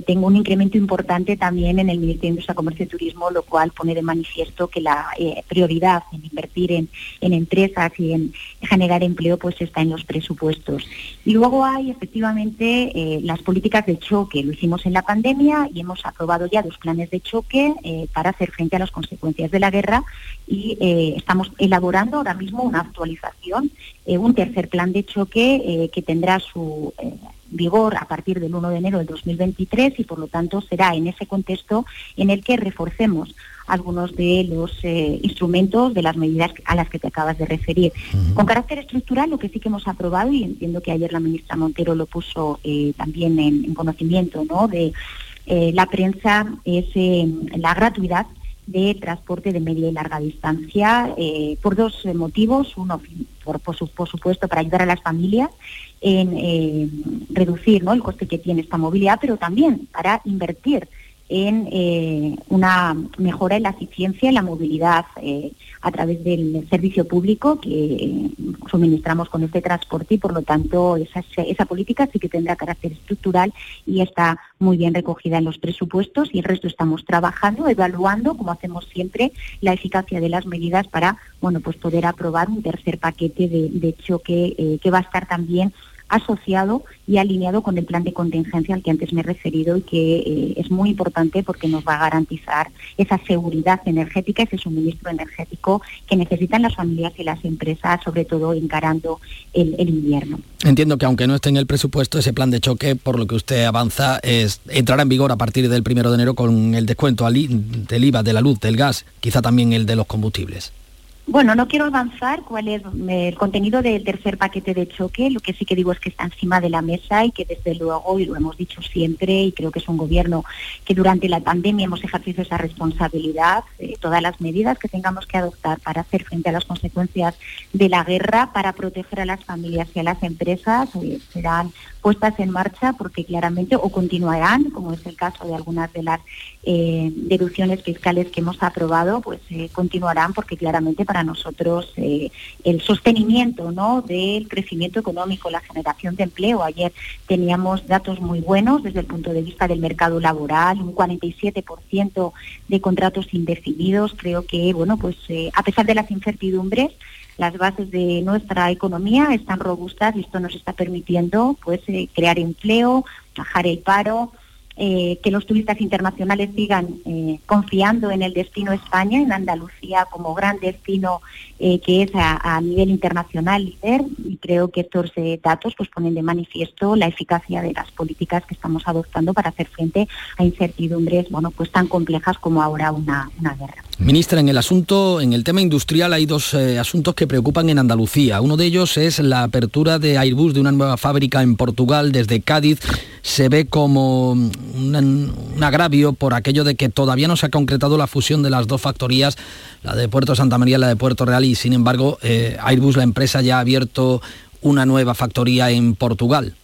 tengo un incremento importante también en el Ministerio de Industria, Comercio y Turismo, lo cual pone de manifiesto que la eh, prioridad en invertir en, en, empresas y en generar empleo pues está en los presupuestos. Y luego hay efectivamente las políticas de choque, lo hicimos en la pandemia y hemos aprobado ya dos planes de choque para hacer frente a las consecuencias de la guerra y estamos elaborando ahora mismo una actualización, un tercer plan de choque eh, que tendrá su eh, vigor a partir del 1 de enero del 2023 y por lo tanto será en ese contexto en el que reforcemos algunos de los eh, instrumentos de las medidas a las que te acabas de referir. Con carácter estructural, lo que sí que hemos aprobado, y entiendo que ayer la ministra Montero lo puso también en, conocimiento ¿no? de la prensa, es la gratuidad de transporte de media y larga distancia eh, por dos motivos. Uno, por, por, supuesto, para ayudar a las familias en eh, reducir ¿no? el coste que tiene esta movilidad, pero también para invertir en eh, una mejora en la eficiencia y la movilidad eh, a través del servicio público que eh, suministramos con este transporte y por lo tanto esa, esa política sí que tendrá carácter estructural y está muy bien recogida en los presupuestos y el resto estamos trabajando, evaluando, como hacemos siempre, la eficacia de las medidas para bueno pues poder aprobar un tercer paquete de, choque que va a estar también asociado y alineado con el plan de contingencia al que antes me he referido y que eh, es muy importante porque nos va a garantizar esa seguridad energética, ese suministro energético que necesitan las familias y las empresas, sobre todo encarando el, invierno. Entiendo que aunque no esté en el presupuesto, ese plan de choque, por lo que usted avanza, entrará en vigor a partir del primero de enero con el descuento del IVA, de la luz, del gas, quizá también el de los combustibles. Bueno, no quiero avanzar cuál es eh, el contenido del tercer paquete de choque. Lo que sí que digo es que está encima de la mesa y que desde luego, y lo hemos dicho siempre, y creo que es un gobierno que durante la pandemia hemos ejercido esa responsabilidad, eh, todas las medidas que tengamos que adoptar para hacer frente a las consecuencias de la guerra, para proteger a las familias y a las empresas, eh, serán puestas en marcha porque claramente o continuarán, como es el caso de algunas de las eh, deducciones fiscales que hemos aprobado, pues eh, continuarán porque claramente para nosotros eh, el sostenimiento ¿no? del crecimiento económico, la generación de empleo, ayer teníamos datos muy buenos desde el punto de vista del mercado laboral, un 47% de contratos indefinidos, creo que bueno pues a pesar de las incertidumbres, las bases de nuestra economía están robustas y esto nos está permitiendo pues eh, crear empleo, bajar el paro, eh, que los turistas internacionales sigan eh, confiando en el destino España, en Andalucía como gran destino que es a, nivel internacional líder y creo que estos datos pues ponen de manifiesto la eficacia de las políticas que estamos adoptando para hacer frente a incertidumbres bueno pues tan complejas como ahora una guerra. Ministra, en el asunto, en el tema industrial hay dos eh, asuntos que preocupan en Andalucía. Uno de ellos es la apertura de Airbus de una nueva fábrica en Portugal desde Cádiz. Se ve como un, agravio por aquello de que todavía no se ha concretado la fusión de las dos factorías, la de Puerto Santa María y la de Puerto Real, y sin embargo eh, Airbus, la empresa, ya ha abierto una nueva factoría en Portugal.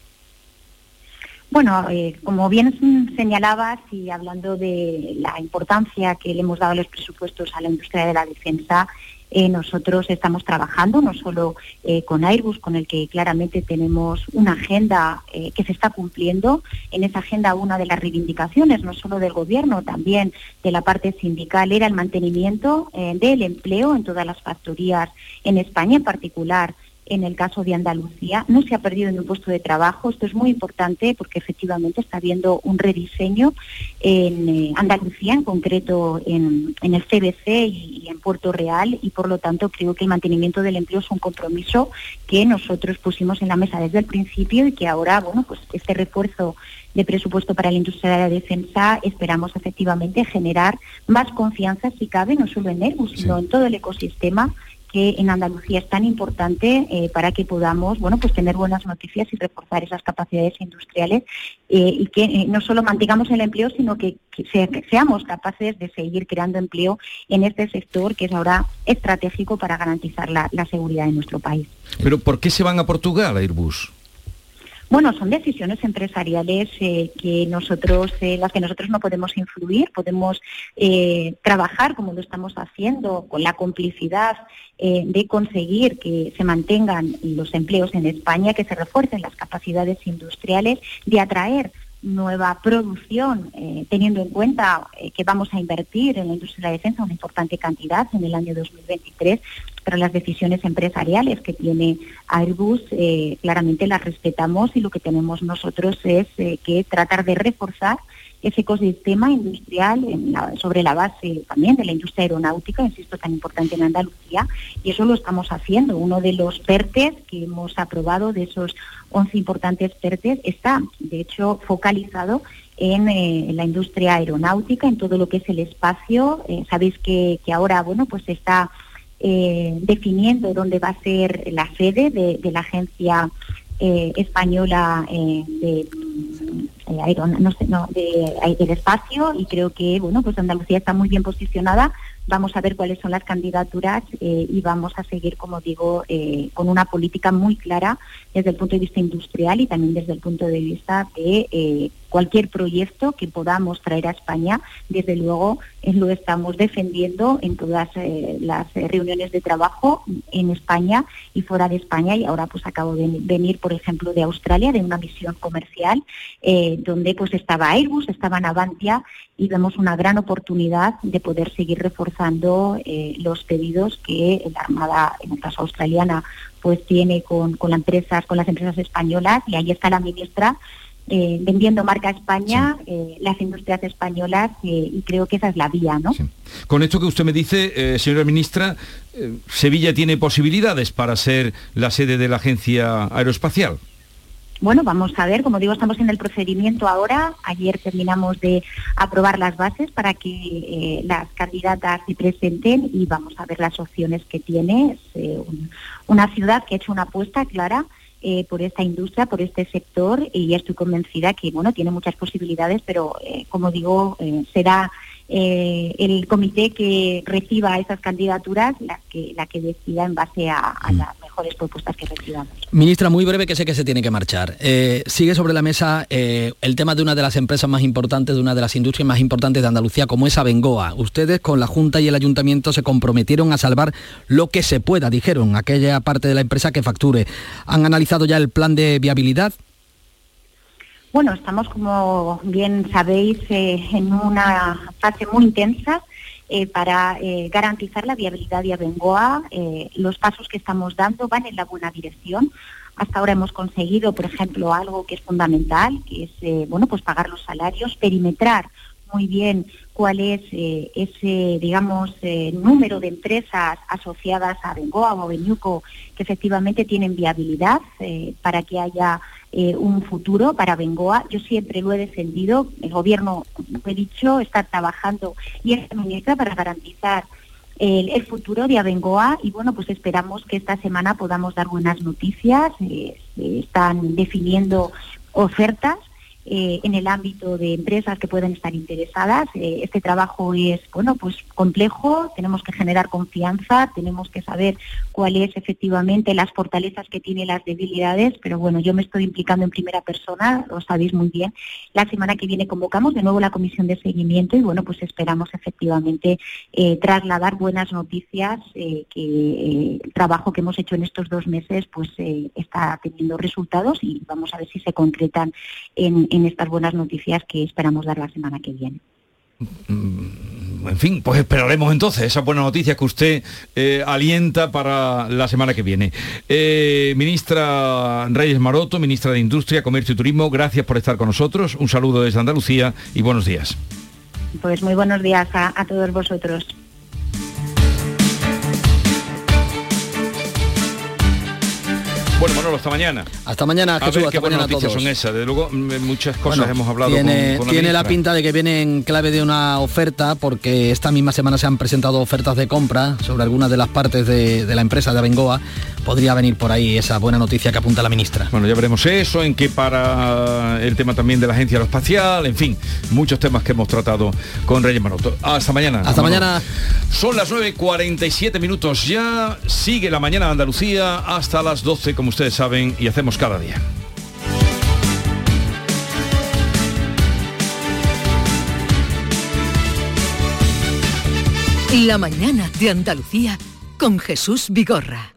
Bueno, eh, como bien señalabas y hablando de la importancia que le hemos dado a los presupuestos a la industria de la defensa, eh, nosotros estamos trabajando no solo eh, con Airbus, con el que claramente tenemos una agenda que se está cumpliendo. En esa agenda una de las reivindicaciones, no solo del Gobierno, también de la parte sindical, era el mantenimiento del empleo en todas las factorías en España, en particular en el caso de Andalucía. No se ha perdido en un puesto de trabajo. Esto es muy importante porque efectivamente está habiendo un rediseño en eh, Andalucía, en concreto en, el CBC y, en Puerto Real, y por lo tanto creo que el mantenimiento del empleo es un compromiso que nosotros pusimos en la mesa desde el principio y que ahora, bueno, pues este refuerzo de presupuesto para la industria de la defensa esperamos efectivamente generar más confianza si cabe, no solo en Airbus, sino en todo el ecosistema en Andalucía es tan importante eh, para que podamos bueno pues tener buenas noticias y reforzar esas capacidades industriales eh, y que eh, no solo mantengamos el empleo sino que, seamos capaces de seguir creando empleo en este sector que es ahora estratégico para garantizar la, seguridad de nuestro país. Pero ¿por qué se van a Portugal, Airbus? Bueno, son decisiones empresariales eh, que nosotros, eh, las que nosotros no podemos influir, podemos eh, trabajar como lo estamos haciendo con la complicidad de conseguir que se mantengan los empleos en España, que se refuercen las capacidades industriales, de atraer nueva producción, teniendo en cuenta que vamos a invertir en la industria de la defensa una importante cantidad en el año 2023 pero las decisiones empresariales que tiene Airbus eh, claramente las respetamos y lo que tenemos nosotros es eh, que tratar de reforzar ese ecosistema industrial sobre la base también de la industria aeronáutica, insisto, tan importante en Andalucía, y eso lo estamos haciendo. Uno de los PERTES que hemos aprobado, de esos 11 importantes PERTES, está, de hecho, focalizado en eh, la industria aeronáutica, en todo lo que es el espacio. sabéis que, que ahora, bueno, pues está eh, definiendo dónde va a ser la sede de, la agencia eh, española eh, de, no del espacio y creo que bueno pues Andalucía está muy bien posicionada. Vamos a ver cuáles son las candidaturas y vamos a seguir como digo con una política muy clara desde el punto de vista industrial y también desde el punto de vista de cualquier proyecto que podamos traer a España, desde luego lo estamos defendiendo en todas eh, las eh, reuniones de trabajo en España y fuera de España. Y ahora pues acabo de venir, por ejemplo, de Australia, de una misión comercial, eh, donde pues estaba Airbus, estaba Navantia y vemos una gran oportunidad de poder seguir reforzando los pedidos que la Armada, en el caso australiana, pues tiene con, con empresas, con las empresas españolas y ahí está la ministra eh, vendiendo marca España, eh, las industrias españolas eh, y creo que esa es la vía, ¿no? Con esto que usted me dice, señora ministra, Sevilla tiene posibilidades para ser la sede de la agencia aeroespacial. Bueno, vamos a ver, como digo, estamos en el procedimiento ahora. Ayer terminamos de aprobar las bases para que las candidatas se presenten y vamos a ver las opciones que tiene. Es una ciudad que ha hecho una apuesta clara eh, por esta industria, por este sector y estoy convencida que bueno tiene muchas posibilidades, pero eh, como digo eh, será el comité que reciba esas candidaturas la que la que decida en base a, a mm. Las mejores propuestas que recibamos. Ministra, muy breve que sé que se tiene que marchar. sigue sobre la mesa el tema de una de las empresas más importantes, de una de las industrias más importantes de Andalucía, como es Abengoa. Ustedes con la Junta y el Ayuntamiento se comprometieron a salvar lo que se pueda, dijeron, aquella parte de la empresa que facture. ¿Han analizado ya el plan de viabilidad? Bueno, estamos, como bien sabéis, eh, en una fase muy intensa eh, para eh, garantizar la viabilidad de Abengoa. los pasos que estamos dando van en la buena dirección. Hasta ahora hemos conseguido, por ejemplo, algo que es fundamental, que es bueno, pues pagar los salarios, perimetrar muy bien cuál es eh, ese, digamos, eh, número de empresas asociadas a Bengoa o a que efectivamente tienen viabilidad eh, para que haya un futuro para Bengoa. Yo siempre lo he defendido, el Gobierno, he dicho, está trabajando y es ministra para garantizar el, futuro de Abengoa y bueno, pues esperamos que esta semana podamos dar buenas noticias. se están definiendo ofertas eh, en el ámbito de empresas que pueden estar interesadas. Eh, este trabajo es bueno pues complejo, tenemos que generar confianza, tenemos que saber cuáles efectivamente las fortalezas que tiene las debilidades, pero bueno, yo me estoy implicando en primera persona, lo sabéis muy bien. La semana que viene convocamos de nuevo la comisión de seguimiento y bueno, pues esperamos efectivamente eh, trasladar buenas noticias que el trabajo que hemos hecho en estos dos meses pues está teniendo resultados y vamos a ver si se concretan en en estas buenas noticias que esperamos dar la semana que viene. Mm, en fin, pues esperaremos entonces esa buena noticia que usted eh, alienta para la semana que viene. Eh, ministra Reyes Maroto, ministra de Industria, Comercio y Turismo, gracias por estar con nosotros. Un saludo desde Andalucía y buenos días. Pues muy buenos días a todos vosotros. Bueno, Manolo, hasta mañana. Hasta mañana, Jesús, qué buenas noticias son esas. De luego, muchas cosas hemos hablado tiene, con, Tiene la pinta de que viene en clave de una oferta, porque esta misma semana se han presentado ofertas de compra sobre algunas de las partes de, la empresa de Abengoa. Podría venir por ahí esa buena noticia que apunta la ministra. Bueno, ya veremos eso, en qué para el tema también de la Agencia Aeroespacial, en fin, muchos temas que hemos tratado con Reyes Maroto. Hasta mañana. Hasta mañana. Son las 9.47 minutos ya, sigue la mañana de Andalucía hasta las 12 como ustedes saben y hacemos cada día. La mañana de Andalucía con Jesús Vigorra.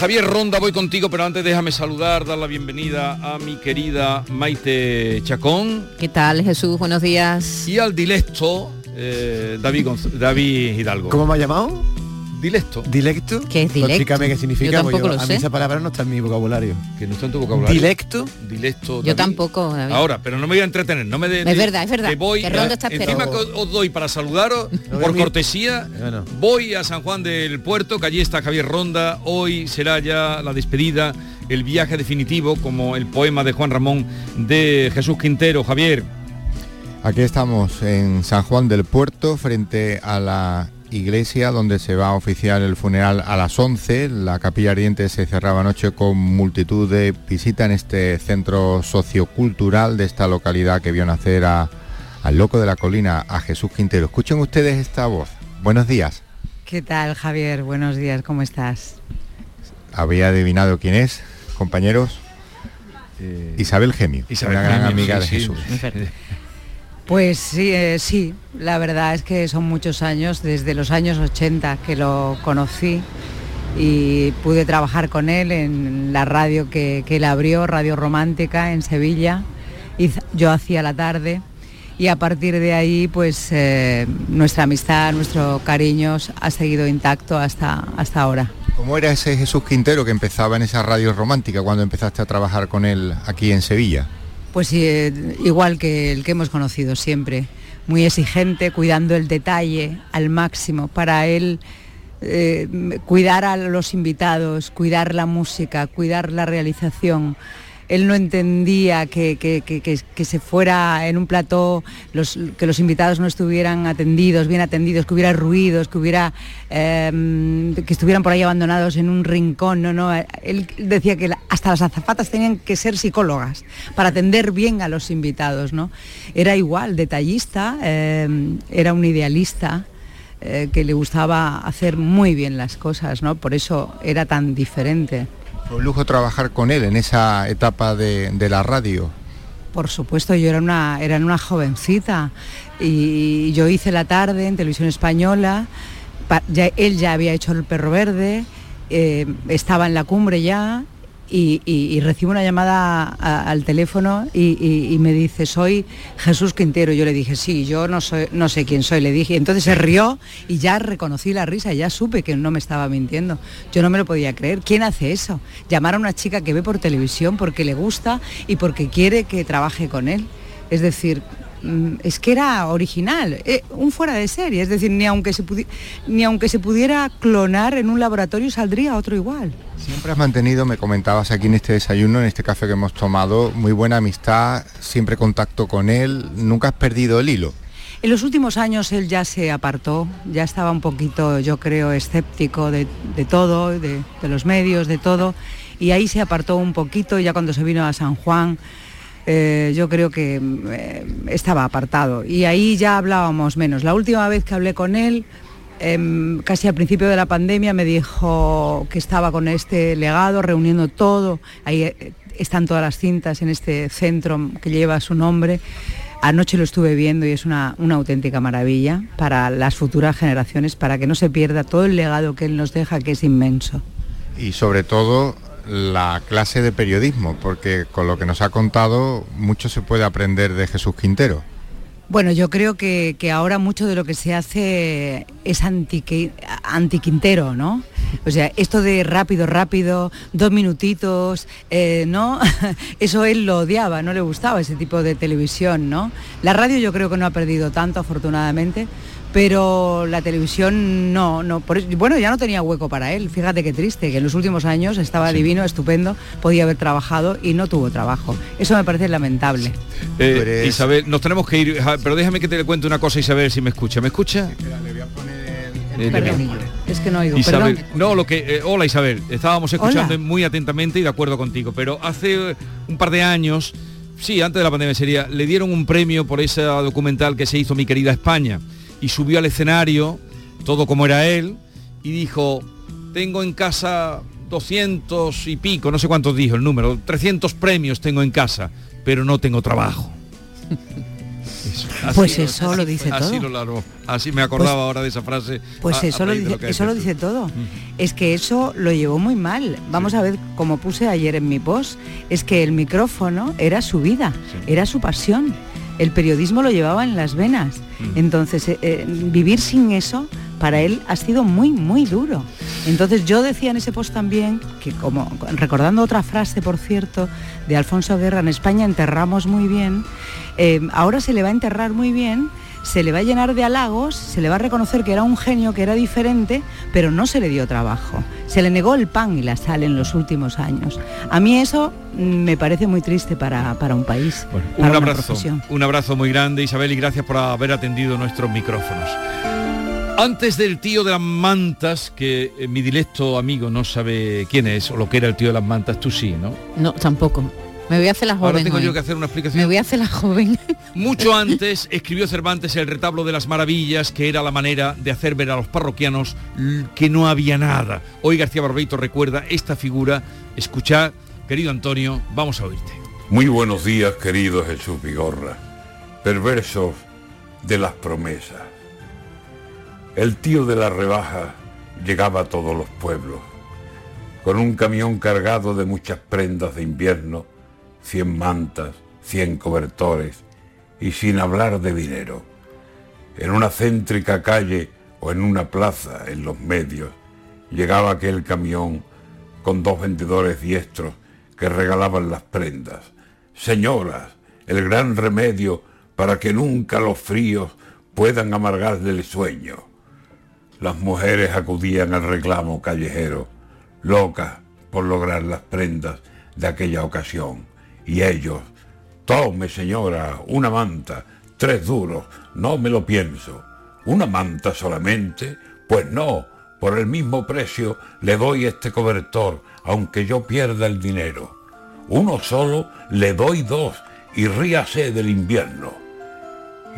Javier Ronda, voy contigo, pero antes déjame saludar, dar la bienvenida a mi querida Maite Chacón. ¿Qué tal, Jesús? Buenos días. Y al dilecto eh, David, David Hidalgo. ¿Cómo me ha llamado? Dilecto. ¿Dilecto? ¿Qué es dilecto? Explícame qué significa. Yo tampoco lo a sé. mí esa palabra no está en mi vocabulario. Que no está en tu vocabulario. ¿Dilecto? Dilecto. Yo tampoco, David. Ahora, pero no me voy a entretener, no me de, Es verdad, es verdad. Que voy, Que Rondo está encima que os doy para saludaros, por cortesía, voy a San Juan del Puerto, que allí está Javier Ronda, hoy será ya la despedida, el viaje definitivo, como el poema de Juan Ramón de Jesús Quintero. Javier. Aquí estamos en San Juan del Puerto, frente a la iglesia donde se va a oficiar el funeral a las 11. La capilla ardiente se cerraba anoche con multitud de visitas en este centro sociocultural de esta localidad que vio nacer a- al loco de la colina, a Jesús Quintero. Escuchen ustedes esta voz. Buenos días. ¿Qué tal, Javier? Buenos días, ¿cómo estás? ¿Había adivinado quién es, compañeros? Isabel Gemio, Eh, Isabel una gran Gemio, amiga sí, de sí. Pues sí, eh, sí, la verdad es que son muchos años, desde los años 80 que lo conocí y pude trabajar con él en la radio que, él abrió, Radio Romántica en Sevilla, yo hacía la tarde y a partir de ahí pues eh, nuestra amistad, nuestro cariño ha seguido intacto hasta, hasta ahora. ¿Cómo era ese Jesús Quintero que empezaba en esa radio romántica cuando empezaste a trabajar con él aquí en Sevilla? Pues eh, igual que el que hemos conocido siempre, muy exigente, cuidando el detalle al máximo. Para él, eh, cuidar a los invitados, cuidar la música, cuidar la realización. Él no entendía que, que- que- que- se fuera en un plató, que los invitados no estuvieran atendidos, bien atendidos, que hubiera ruidos, que hubiera eh, que estuvieran por ahí abandonados en un rincón. No, no. Él decía que hasta las azafatas tenían que ser psicólogas para atender bien a los invitados. ¿no? Era igual, detallista, eh, era un idealista. eh, que le gustaba hacer muy bien las cosas, ¿no? Por eso era tan diferente. Un lujo trabajar con él en esa etapa de, de la radio. Por supuesto, yo era una, era una jovencita y yo hice la tarde en televisión española, él ya había hecho el perro verde, eh, estaba en la cumbre ya y, recibo una llamada al teléfono y, me dice, soy Jesús Quintero. Yo le dije, sí, yo no, soy, no sé quién soy, le dije. Entonces se rió y ya reconocí la risa, ya supe que no me estaba mintiendo. Yo no me lo podía creer. ¿Quién hace eso? Llamar a una chica que ve por televisión porque le gusta y porque quiere que trabaje con él. Es decir, es que era original, eh, un fuera de serie, es decir, ni aunque, se ni aunque se pudiera clonar en un laboratorio saldría otro igual. Siempre has mantenido, me comentabas aquí en este desayuno, en este café que hemos tomado, muy buena amistad, siempre contacto con él, nunca has perdido el hilo. En los últimos años él ya se apartó, ya estaba un poquito, yo creo, escéptico de, todo, de, los medios, de todo, y ahí se apartó un poquito, ya cuando se vino a San Juan, eh, yo creo que eh, estaba apartado, y ahí ya hablábamos menos. La última vez que hablé con él, em, casi al principio de la pandemia, me dijo que estaba con este legado, reuniendo todo, ahí eh, están todas las cintas en este centro que lleva su nombre. Anoche lo estuve viendo y es una, auténtica maravilla para las futuras generaciones, para que no se pierda todo el legado que él nos deja, que es inmenso. Y sobre todo la clase de periodismo, porque con lo que nos ha contado mucho se puede aprender de Jesús Quintero. Bueno, yo creo que, ahora mucho de lo que se hace es anti-Quintero, ¿no? O sea, esto de rápido, rápido, dos minutitos, eh, ¿no? Eso él lo odiaba, no le gustaba ese tipo de televisión, ¿no? La radio yo creo que no ha perdido tanto, afortunadamente, pero la televisión no, no bueno, ya no tenía hueco para él, fíjate qué triste, que en los últimos años estaba divino, estupendo, podía haber trabajado y no tuvo trabajo. Eso me parece lamentable. Eh, Isabel, nos tenemos que ir, pero déjame que te le cuente una cosa, Isabel, si me escucha. ¿Me escucha? es que no oigo. Isabel, no, lo que. Eh, hola Isabel, estábamos escuchando muy atentamente y de acuerdo contigo, pero hace un par de años, sí, antes de la pandemia sería, le dieron un premio por ese documental que se hizo Mi querida España y subió al escenario, todo como era él, y dijo, tengo en casa 200 y pico, no sé cuántos dijo el número, 300 premios tengo en casa, pero no tengo trabajo. pues eso lo dice todo. Así, lo así me acordaba pues ahora de esa frase. Pues eso, lo dice, eso lo dice todo. Es que eso lo llevó muy mal. Vamos a ver, como puse ayer en mi post, es que el micrófono era su vida, era su pasión el periodismo lo llevaba en las venas. Mm. Entonces, eh, eh, vivir sin eso para él ha sido muy, muy duro. Entonces yo decía en ese post también que como recordando otra frase, por cierto, de Alfonso Guerra, en España enterramos muy bien, eh, ahora se le va a enterrar muy bien se le va a llenar de halagos, se le va a reconocer que era un genio, que era diferente, pero no se le dio trabajo. Se le negó el pan y la sal en los últimos años. A mí eso me parece muy triste para, un país. un abrazo, un abrazo muy grande Isabel y gracias por haber atendido nuestros micrófonos. Antes del tío de las mantas, que eh, mi directo amigo no sabe quién es o lo que era el tío de las mantas, tú sí, ¿no? No, tampoco. Me voy a hacer la joven. Ahora tengo yo que hacer una explicación. Me voy a hacer la joven. Mucho antes escribió Cervantes el retablo de las maravillas, que era la manera de hacer ver a los parroquianos que no había nada. Hoy García Barbeito recuerda esta figura. Escuchad, querido Antonio, vamos a oírte. Muy buenos días, querido Jesús Vigorra. Perversos de las promesas. El tío de la rebaja llegaba a todos los pueblos, con un camión cargado de muchas prendas de invierno cien mantas, cien cobertores y sin hablar de dinero. En una céntrica calle o en una plaza, en los medios, llegaba aquel camión con dos vendedores diestros que regalaban las prendas. Señoras, el gran remedio para que nunca los fríos puedan amargarle el sueño. Las mujeres acudían al reclamo callejero, locas por lograr las prendas de aquella ocasión. Y ellos, tome señora, una manta, tres duros, no me lo pienso. ¿Una manta solamente? Pues no, por el mismo precio le doy este cobertor, aunque yo pierda el dinero. Uno solo le doy dos y ríase del invierno.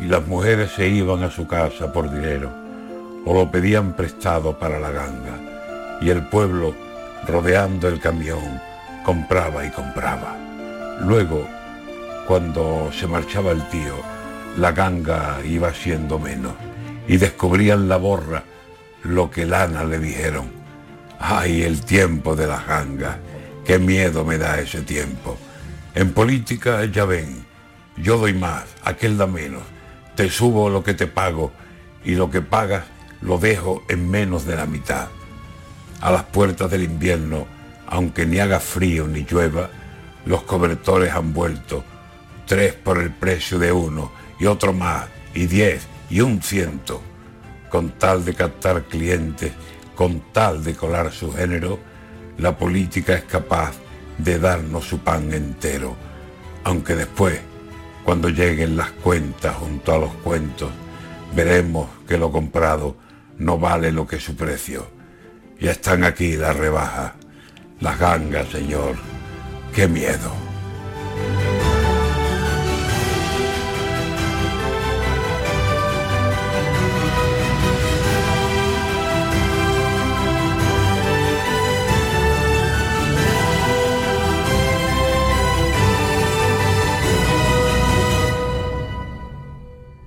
Y las mujeres se iban a su casa por dinero o lo pedían prestado para la ganga. Y el pueblo, rodeando el camión, compraba y compraba. Luego, cuando se marchaba el tío, la ganga iba siendo menos y descubrían la borra lo que Lana le dijeron. ¡Ay, el tiempo de la ganga! ¡Qué miedo me da ese tiempo! En política ya ven, yo doy más, aquel da menos, te subo lo que te pago y lo que pagas lo dejo en menos de la mitad. A las puertas del invierno, aunque ni haga frío ni llueva, los cobertores han vuelto, tres por el precio de uno, y otro más, y diez, y un ciento. Con tal de captar clientes, con tal de colar su género, la política es capaz de darnos su pan entero, aunque después, cuando lleguen las cuentas junto a los cuentos, veremos que lo comprado no vale lo que su precio. Ya están aquí las rebajas, las gangas, señor. ¡Qué miedo!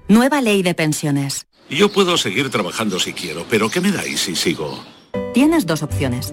Nueva ley de pensiones. Yo puedo seguir trabajando si quiero, pero ¿qué me dais si sigo? Tienes dos opciones.